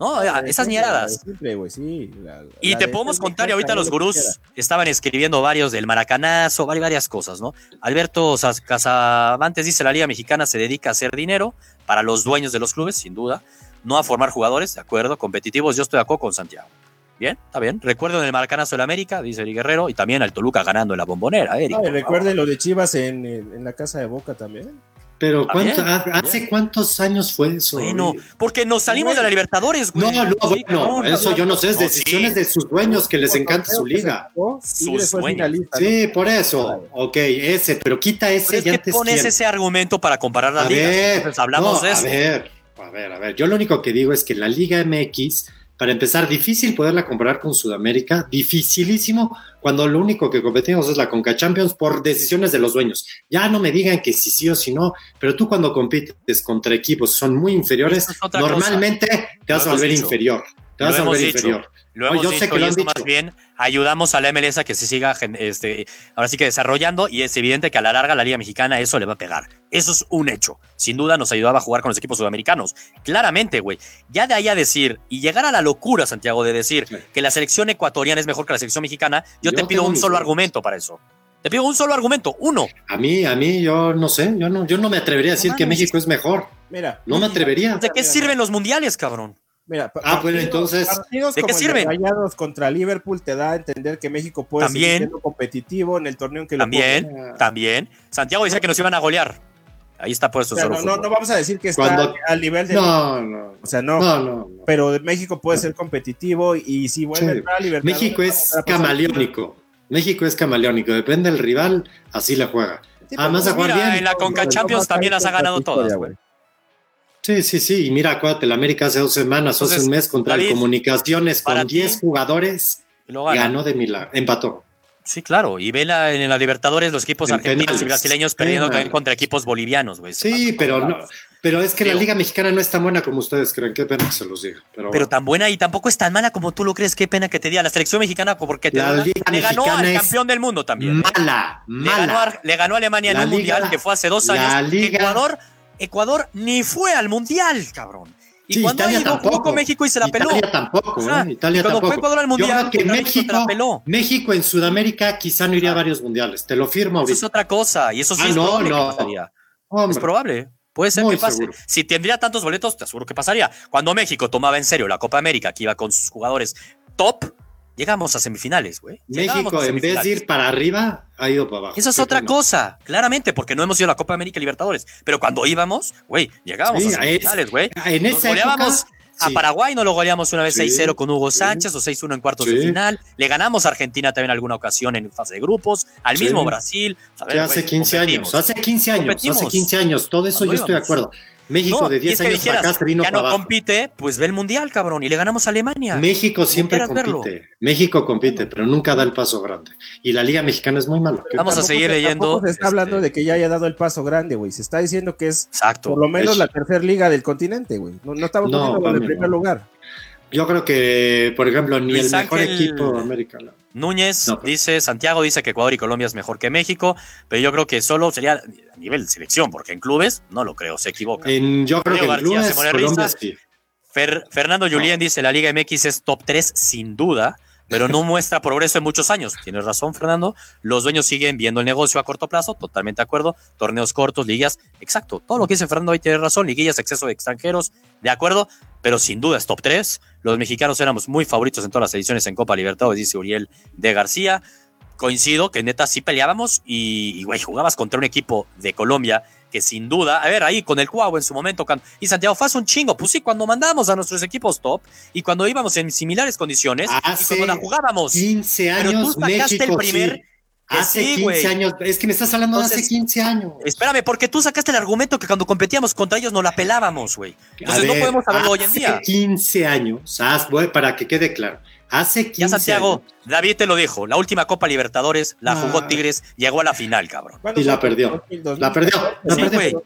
No, La de esas sí, la- Y te de podemos siempre, contar, y ahorita los gurús estaban escribiendo varios del maracanazo, vari- varias cosas, ¿no? Alberto Casavantes dice: la Liga Mexicana se dedica a hacer dinero para los dueños de los clubes, sin duda, no a formar jugadores, de acuerdo, competitivos. Yo estoy de acuerdo con Santiago. Bien, está bien. Recuerdo en el maracanazo del América, dice Eric Guerrero, y también al Toluca ganando en la bombonera, Eric. No, y por recuerden lo de Chivas en, en, la casa de Boca también. Pero ¿cuánto- ¿hace bien. cuántos años fue eso? Bueno, güey? porque nos salimos de la Libertadores, güey. No, no, bueno, eso yo no sé, es No, decisiones sí. de sus dueños que les encanta su liga. Sus dueños. ¿no? Sí, por eso. Ok, ese, pero quita Pero ese es y que antes pones quién. ese argumento para comparar las A ligas. ver, Entonces hablamos no, de eso. A ver, A ver, a ver, yo lo único que digo es que la Liga MX para empezar, difícil poderla comparar con Sudamérica, dificilísimo cuando lo único que competimos es la Conca Champions por decisiones de los dueños. Ya no me digan que sí, sí o sí no, pero tú cuando compites contra equipos son muy inferiores, normalmente te vas a volver inferior. Te vas a volver inferior. Lo hemos yo sé que lo han dicho. más bien ayudamos a la MLS a que se siga este, ahora sí que desarrollando y es evidente que a la larga la Liga Mexicana eso le va a pegar. Eso es un hecho. Sin duda nos ayudaba a jugar con los equipos sudamericanos. Claramente, güey. Ya de ahí a decir y llegar a la locura, Santiago, de decir que la selección ecuatoriana es mejor que la selección mexicana, yo, te pido un solo argumento para eso. Te pido un solo argumento, uno. A mí, a mí, yo no sé, yo no, yo no me atrevería a decir que México es mejor. Mira, no me atrevería. ¿De qué sirven los mundiales, cabrón? Mira, ah, pues entonces. ¿De qué sirven? Rayados contra Liverpool te da a entender que México puede ¿También? ser competitivo en el torneo en que También, lo también. Santiago dice que nos iban a golear. Ahí está puesto. O no, no, vamos a decir que está al nivel de. No, no. O sea, no. no, no, Pero México puede ser competitivo y si vuelve a entrar a Libertad. México es camaleónico. México es camaleónico. Depende del rival, así la juega. Además, a jugar bien. En la Conca Champions también las ha ganado todas, güey. Sí, sí, sí. Y mira, acuérdate, la América hace dos semanas, hace un mes contra el Comunicaciones con 10 jugadores ganó de milagro, empató. Sí, claro. Y ve en la Libertadores los equipos argentinos y brasileños perdiendo contra equipos bolivianos, güey. Sí, pero no. Pero es que la Liga Mexicana no es tan buena como ustedes creen. Qué pena que se los diga. Pero, tan buena y tampoco es tan mala como tú lo crees. Qué pena que te diga. La selección mexicana, porque te le ganó al campeón del mundo también. ¿eh? Mala, mala. Le ganó, a Alemania en un mundial que fue hace dos años. Ecuador Ecuador ni fue al mundial, cabrón. Y cuando Italia tampoco. con México y se la peló. Italia tampoco, ¿eh? Italia cuando tampoco. fue Ecuador al mundial, que México, la peló. México en Sudamérica quizá no iría a varios mundiales. Te lo firmo ahorita. Eso es otra cosa. Y eso sí ah, es no, probable no. que pasaría. Es probable. Puede ser que pase. Si tendría tantos boletos, te aseguro que pasaría. Cuando México tomaba en serio la Copa América, que iba con sus jugadores top, llegamos a semifinales, güey. México, en vez de ir para arriba, ha ido para abajo. Eso es otra cosa, claramente, porque no hemos ido a la Copa América Libertadores. Pero cuando íbamos, güey, llegábamos a semifinales, güey. En esa época, a Paraguay no lo goleamos una vez 6-0 con Hugo Sánchez o 6-1 en cuartos de final. Le ganamos a Argentina también alguna ocasión en fase de grupos, al mismo Brasil. hace 15 años, hace 15 años, hace 15 años, todo eso yo estoy de acuerdo. México de 10 años para acá vino ya no compite, pues ve el mundial, cabrón, y le ganamos a Alemania. México siempre compite. México compite, pero nunca da el paso grande. Y la Liga Mexicana es muy mala. Vamos a seguir leyendo. Se está hablando este, de que ya haya dado el paso grande, güey. Se está diciendo que es por lo menos la tercera liga del continente, güey. No, estamos en el primer lugar. Yo creo que, por ejemplo, ni el mejor equipo americano. Núñez dice, Santiago dice que Ecuador y Colombia es mejor que México, pero yo creo que solo sería a nivel de selección, porque en clubes no lo creo, se equivoca. En, yo creo que en clubes, Colombia Fernando Julián dice, la Liga MX es top 3 sin duda, pero no muestra progreso en muchos años. Tienes razón, Fernando. Los dueños siguen viendo el negocio a corto plazo, totalmente de acuerdo. Torneos cortos, ligas, exacto. Todo lo que dice Fernando ahí tiene razón. Liguillas, exceso de extranjeros, de acuerdo, pero sin duda es top 3. Los mexicanos éramos muy favoritos en todas las ediciones en Copa Libertadores, dice Uriel de García. Coincido que neta sí peleábamos y, güey, jugabas contra un equipo de Colombia que sin duda, a ver, ahí con el Cuau en su momento, y Santiago fue un chingo, pues sí, cuando mandábamos a nuestros equipos top y cuando íbamos en similares condiciones y cuando la jugábamos. 15 años, pero tú sacaste México, el primer. Hace 15 años, es que me estás hablando de hace 15 años. Espérame, porque tú sacaste el argumento que cuando competíamos contra ellos no la pelábamos, güey. Entonces no podemos hablarlo hoy en día. Hace 15 años, para que quede claro. Hace 15 Ya Santiago, David te lo dijo, la última Copa Libertadores la jugó ah. Tigres, llegó a la final, cabrón. Y la perdió. La perdió. La perdió.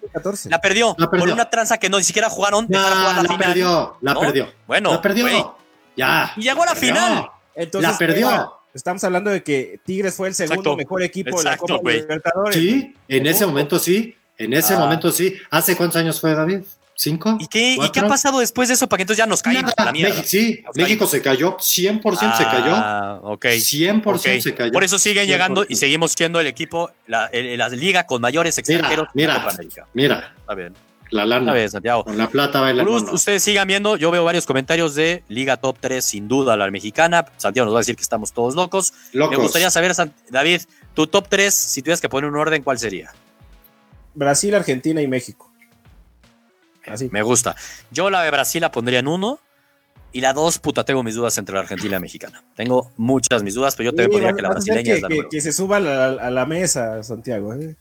La perdió. Por una tranza que no ni siquiera jugaron. la, la perdió. La perdió. Bueno, la perdió. Ya. Y llegó a la final. Entonces, la perdió. Estamos hablando de que Tigres fue el segundo mejor equipo de la Copa Libertadores. Sí, en ese momento sí. En ese ah. momento sí. ¿Hace cuántos años fue David? ¿Cinco? ¿Y qué, ¿Y qué ha pasado después de eso para que entonces ya nos caímos la mierda? México, sí, México se cayó, 100% se cayó. Ah, ok. 100% se cayó. Por eso siguen llegando y seguimos siendo el equipo, la, la liga con mayores extranjeros. Mira, mira, mira. Está bien. La lana. Ver, Santiago. Con la plata baila Cruz, ustedes sigan viendo. Yo veo varios comentarios de Liga Top 3, sin duda, la mexicana. Santiago nos va a decir que estamos todos locos. locos. Me gustaría saber, David, tu top 3, si tuvieras que poner un orden, ¿cuál sería? Brasil, Argentina y México. Me gusta. Yo la de Brasil la pondría en uno. Y la dos, puta, tengo mis dudas entre la Argentina y la mexicana. Tengo muchas mis dudas, pero yo te pondría que la brasileña es la que, que, se suba a la, mesa, Santiago. ¿eh?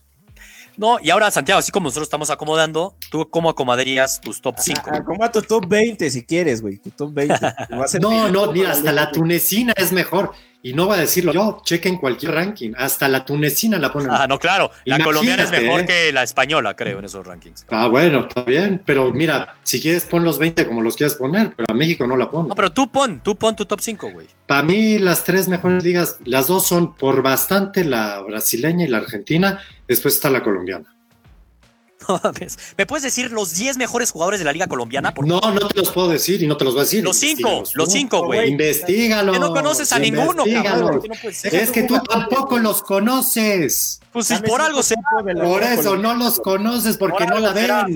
No, y ahora, Santiago, así como nosotros estamos acomodando, ¿tú cómo acomodarías tus top 5? Acomoda tu top 20 si quieres, güey. Tu top 20. no, no, mira, hasta la tunecina es mejor. Y no va a decirlo yo, chequen cualquier ranking. Hasta la tunecina la ponen. Ah, no, claro. La colombiana es mejor ¿eh? que la española, creo, en esos rankings. Ah, bueno, está bien. Pero mira, si quieres pon los 20 como los quieras poner, pero a México no la pongo. No, pero tú pon, tú pon tu top 5, güey. Para mí, las tres mejores ligas, las dos son por bastante la brasileña y la argentina. Después está la colombiana. ¿Me puedes decir los 10 mejores jugadores de la Liga Colombiana? No, no te los puedo decir y no te los voy a decir. Los 5, los 5, güey. Investígalo. Que no conoces a ninguno, cabrón. es que tú tampoco los conoces. Pues si por algo se. Por eso no los conoces, porque no la ven.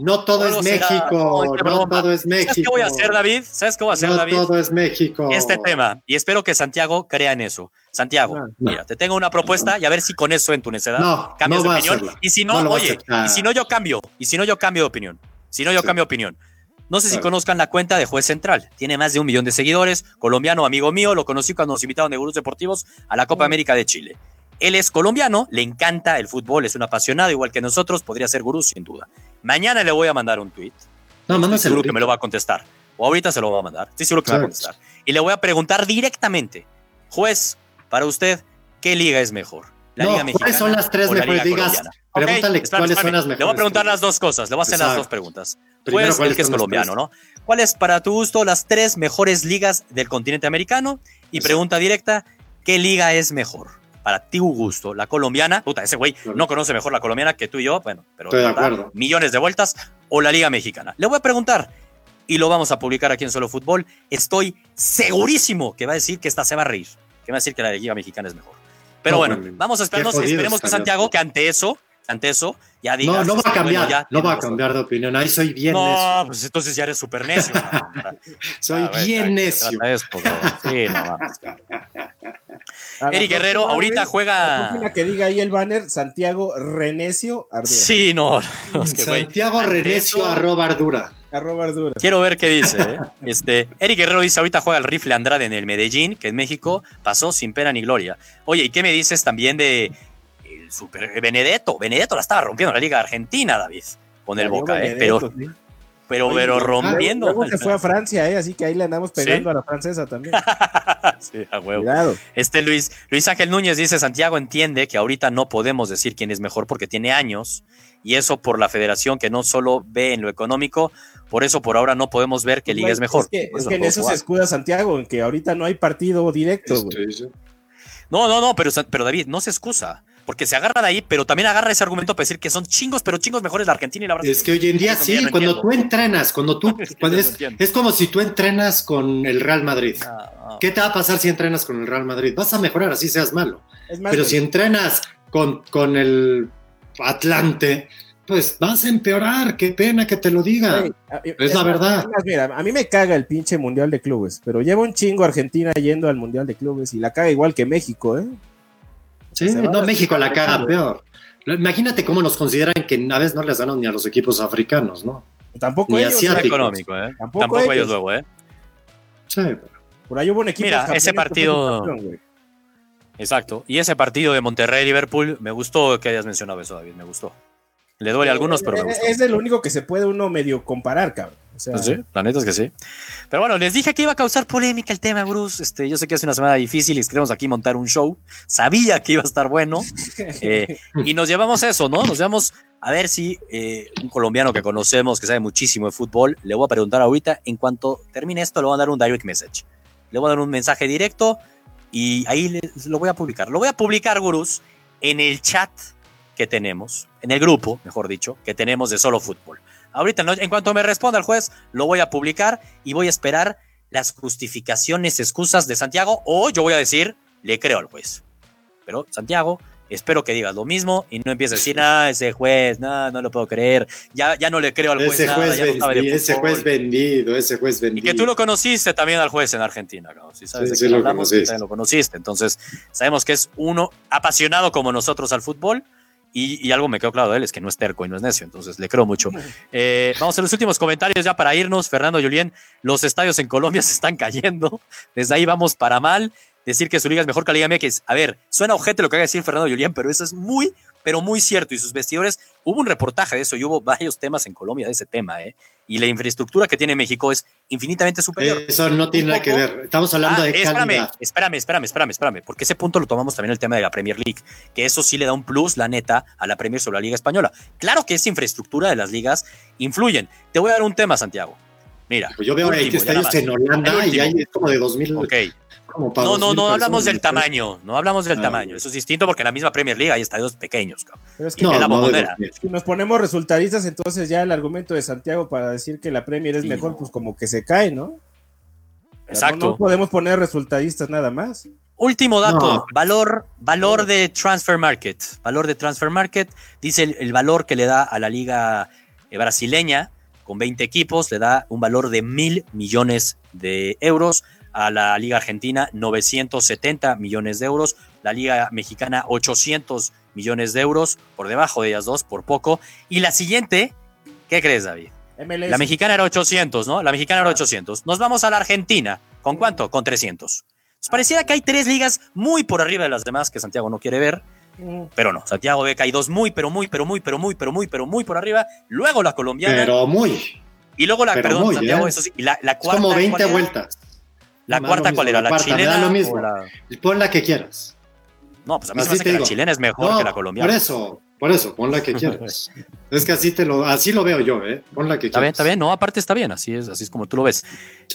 No todo es México. No todo es México. ¿Sabes qué voy a hacer, David? ¿Sabes qué voy a hacer, David? No todo es México. Este tema. Y espero que Santiago crea en eso. Santiago, ah, mira, te tengo una propuesta y a ver si con eso en tu necedad no, cambias de opinión. Y si no, oye, y si no yo cambio, y si no yo cambio de opinión. Si no yo cambio de opinión. No sé si conozcan la cuenta de Juez Central. Tiene más de un millón de seguidores. Colombiano, amigo mío. Lo conocí cuando nos invitaron de Gurús Deportivos a la Copa América de Chile. Él es colombiano, le encanta el fútbol, es un apasionado, igual que nosotros. Podría ser gurú, sin duda. Mañana le voy a mandar un tweet. No, Estoy seguro que me lo va a contestar. O ahorita se lo va a mandar. Estoy seguro que me va a contestar. Y le voy a preguntar directamente. Juez, para usted, ¿qué liga es mejor? ¿La Liga Mexicana ¿Cuáles son las tres mejores ligas? Pregúntale cuáles son las mejores. Le voy a preguntar las dos cosas, le voy a hacer las dos preguntas. Pues el que es colombiano, ¿no? ¿Cuáles para tu gusto las tres mejores ligas del continente americano? Y pregunta directa, ¿qué liga es mejor? Para tu gusto, la colombiana, puta, ese güey no conoce mejor la colombiana que tú y yo, bueno, pero Estoy de acuerdo. millones de vueltas, o la liga mexicana. Le voy a preguntar, y lo vamos a publicar aquí en Solo Fútbol, estoy segurísimo que va a decir que esta se va a reír que va a decir que la Liga Mexicana es mejor. Pero bueno, vamos a esperarnos, esperemos que Santiago, que ante eso, ante eso, ya diga. No, no va a cambiar, no va a cambiar de opinión. Ahí soy bien no, necio. No, pues entonces ya eres súper necio. soy bien necio. sí, no, Eric Guerrero, ahorita juega. que diga ahí el banner, Santiago Renecio Ardura. Sí, no. Santiago Renecio arroba Ardura. Quiero ver qué dice. ¿eh? Este, Eric Guerrero dice: Ahorita juega el rifle Andrade en el Medellín, que en México pasó sin pena ni gloria. Oye, ¿y qué me dices también de el super Benedetto? Benedetto la estaba rompiendo en la Liga Argentina, David, con el Boca, ¿eh? Pero, pero, pero rompiendo. Luego se fue a Francia, ¿eh? así que ahí le andamos pegando a la francesa también. sí, a huevo. Cuidado. Este Luis, Luis Ángel Núñez dice: Santiago entiende que ahorita no podemos decir quién es mejor porque tiene años y eso por la federación que no solo ve en lo económico, por eso por ahora no podemos ver que Liga es mejor. Es que, en eso se escuda Santiago, en que ahorita no hay partido directo. No, no, no, pero, pero David, no se excusa. Porque se agarra de ahí, pero también agarra ese argumento para decir que son chingos, pero chingos mejores la Argentina y la Brasil. Es que hoy en día sí, cuando tú entrenas, cuando tú. es, como si tú entrenas con el Real Madrid. Ah, ah. ¿Qué te va a pasar si entrenas con el Real Madrid? Vas a mejorar, así seas malo. pero si entrenas con, con el Atlante, pues vas a empeorar, qué pena que te lo diga. es, la verdad. Mira, a mí me caga el pinche Mundial de Clubes, pero lleva un chingo Argentina yendo al Mundial de Clubes y la caga igual que México, ¿eh? Sí, no, México la caga peor. Imagínate cómo nos consideran que a veces no les ganan ni a los equipos africanos, ¿no? Tampoco ni ellos. Asiáticos. económico, ¿eh? Tampoco, ellos. luego, ¿eh? Sí. Por ahí hubo un equipo. Mira, ese partido. Exacto. Y ese partido de Monterrey-Liverpool, me gustó que hayas mencionado eso, David, me gustó. Le duele a algunos, pero me gustó. Es de lo único que se puede uno medio comparar, cabrón. Pues sí, la neta es que sí. Pero bueno, les dije que iba a causar polémica el tema, Bruce. Este, yo sé que es una semana difícil y queremos aquí montar un show. Sabía que iba a estar bueno. Eh, y nos llevamos eso, ¿no? Nos llevamos a ver si eh, un colombiano que conocemos, que sabe muchísimo de fútbol, le voy a preguntar ahorita, en cuanto termine esto, le voy a dar un direct message. Le voy a dar un mensaje directo y ahí lo voy a publicar. Lo voy a publicar, gurús, en el chat que tenemos, en el grupo, mejor dicho, que tenemos de Solo Fútbol. Ahorita, en cuanto me responda el juez, lo voy a publicar y voy a esperar las justificaciones, excusas de Santiago, o yo voy a decir, le creo al juez. Pero Santiago Espero que digas lo mismo y no empieces a decir, ah, ese juez, no, no lo puedo creer, ya, ya no le creo al juez. Ese juez, vendido, ese juez vendido, ese juez vendido. Y que tú lo conociste también al juez en Argentina, Si sabes sí, lo, hablamos, conociste. lo conociste. Entonces, sabemos que es uno apasionado como nosotros al fútbol. Y, algo me quedó claro de él, es que no es terco y no es necio, entonces le creo mucho. Eh, vamos a los últimos comentarios ya para irnos. Fernando Julián, los estadios en Colombia se están cayendo. Desde ahí vamos para mal decir que su liga es mejor que la Liga MX. A ver, suena ojete lo que va a decir Fernando Julián, pero eso es muy, pero muy cierto. Y sus vestidores, hubo un reportaje de eso y hubo varios temas en Colombia de ese tema, ¿eh? Y la infraestructura que tiene México es infinitamente superior. Eso no tiene nada que ver. Estamos hablando ah, de espérame, Espérame, espérame, espérame, espérame, porque ese punto lo tomamos también el tema de la Premier League, que eso sí le da un plus, la neta, a la Premier sobre la Liga Española. Claro que esa infraestructura de las ligas influyen. Te voy a dar un tema, Santiago. Mira. Pues yo veo estadios en Holanda y hay como de 2000. Ok. No, no, no hablamos del tamaño, no hablamos del ah, tamaño. Eso es distinto porque en la misma Premier League hay estadios pequeños. Pero es que no, si nos ponemos resultadistas, entonces ya el argumento de Santiago para decir que la Premier es mejor, pues como que se cae, ¿no? Exacto. No, podemos poner resultadistas nada más. Último dato, valor, valor de transfer market. Valor de transfer market, dice el valor que le da a la liga eh, brasileña con 20 equipos, le da un valor de mil millones de euros. A la Liga Argentina, 970 millones de euros. La Liga Mexicana, 800 millones de euros. Por debajo de ellas dos, por poco. Y la siguiente, ¿qué crees, David? La mexicana era 800, ¿no? La mexicana era 800. Nos vamos a la Argentina. ¿Con cuánto? Con 300. Nos pareciera que hay tres ligas muy por arriba de las demás que Santiago no quiere ver. Pero no, Santiago Beca hay dos muy, pero muy, pero muy, pero muy, pero muy, pero muy por arriba. Luego la colombiana. Pero muy. Y luego la, perdón, Santiago, ¿eh? eso sí. la, cuarta. como 20 vueltas. ¿La cuarta cuál era? ¿La, chilena? lo mismo. Pon la que quieras. No, pues a mí me parece que la chilena es mejor que la colombiana. Por eso, por eso, pon la que quieras. es que así te lo, así lo veo yo, ¿eh? Pon la que está quieras. Bien, está bien, no, aparte está bien, así es, así es como tú lo ves.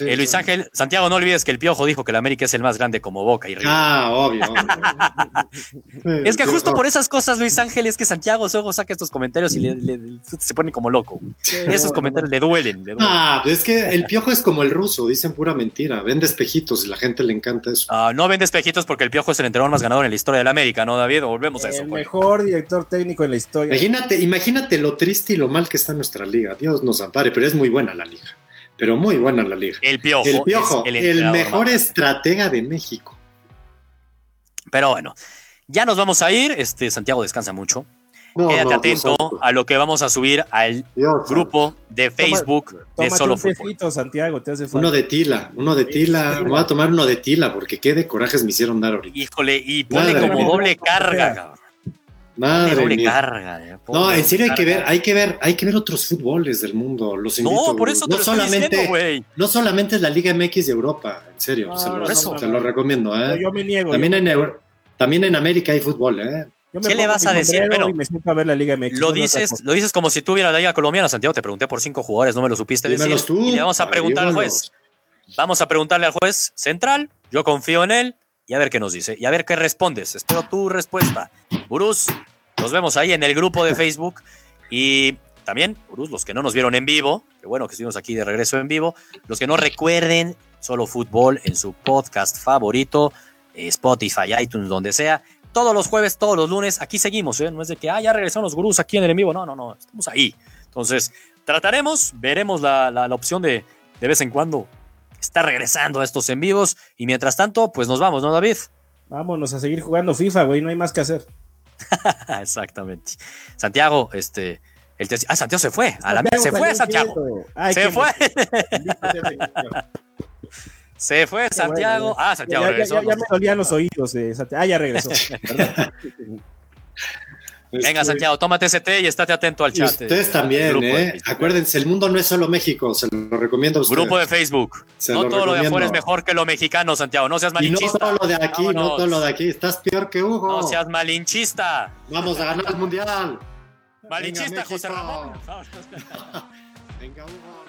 Eh, Luis Ángel, Santiago, no olvides que el Piojo dijo que la América es el más grande como Boca y River. Ah, obvio. es que justo por esas cosas, Luis Ángel, es que Santiago luego saca estos comentarios y se pone como loco. Esos comentarios le duelen, Ah, es que el Piojo es como el ruso, dicen pura mentira, vende espejitos y la gente le encanta eso. Ah, no vende espejitos porque el Piojo es el entrenador más ganador en la historia de la América, ¿no, David? Volvemos a eso. El pues. mejor director técnico en la historia. Imagínate, imagínate lo triste y lo mal que está nuestra liga. Dios nos ampare, pero es muy buena la liga. Pero muy buena la liga. El Piojo. El Piojo, el, mejor estratega de México. Pero bueno, ya nos vamos a ir. Este Santiago descansa mucho. Quédate atento a lo que vamos a subir al grupo de Facebook de Solo Fútbol. Santiago, Uno de tila, uno de tila. Me voy a tomar uno de tila porque qué de corajes me hicieron dar ahorita. Híjole, y pone como doble carga, cabrón. Madre Carga, eh, no, en serio hay que ver, hay que ver, hay que ver otros fútboles del mundo. Los invito, no, por eso no solamente, no solamente es la Liga MX de Europa, en serio, se, lo, recomiendo. ¿eh? Yo me niego. También en, también en América hay fútbol, ¿eh? ¿Qué le vas a decir? Pero Lo dices, lo dices como si tuviera la Liga Colombiana, Santiago. Te pregunté por cinco jugadores, no me lo supiste decir. y le vamos a preguntar al juez. Vamos a preguntarle al juez central. Yo confío en él y a ver qué nos dice y a ver qué respondes. Espero tu respuesta. Burús, nos vemos ahí en el grupo de Facebook y también, Burús, los que no nos vieron en vivo, que bueno que estuvimos aquí de regreso en vivo, los que no recuerden solo fútbol en su podcast favorito, eh, Spotify, iTunes, donde sea. Todos los jueves, todos los lunes, aquí seguimos, ¿eh? No es de que, ah, ya regresaron los gurús aquí en el en vivo. No, no, no, estamos ahí. Entonces, trataremos, veremos la, la, la opción de de vez en cuando está regresando a estos en vivos. Y mientras tanto, pues nos vamos, ¿no, David? Vámonos a seguir jugando FIFA, güey, no hay más que hacer. Exactamente. Santiago, este. El ah, Santiago se fue. A la se fue Santiago. se fue. se fue Santiago. Ah, Santiago ya, regresó. Ya, me dolían los oídos de Santiago. Ah, ya regresó. Venga, este, Santiago, tómate ese té y estate atento al chat. ustedes también, ¿eh? Acuérdense, el mundo no es solo México, se lo recomiendo a ustedes. Grupo de Facebook. no todo lo de afuera es mejor que lo mexicano, Santiago. No seas malinchista. Y no todo lo de aquí, no todo lo de aquí. Estás peor que Hugo. No seas malinchista. Vamos a ganar el mundial. Malinchista, José Ramón. Venga, Hugo.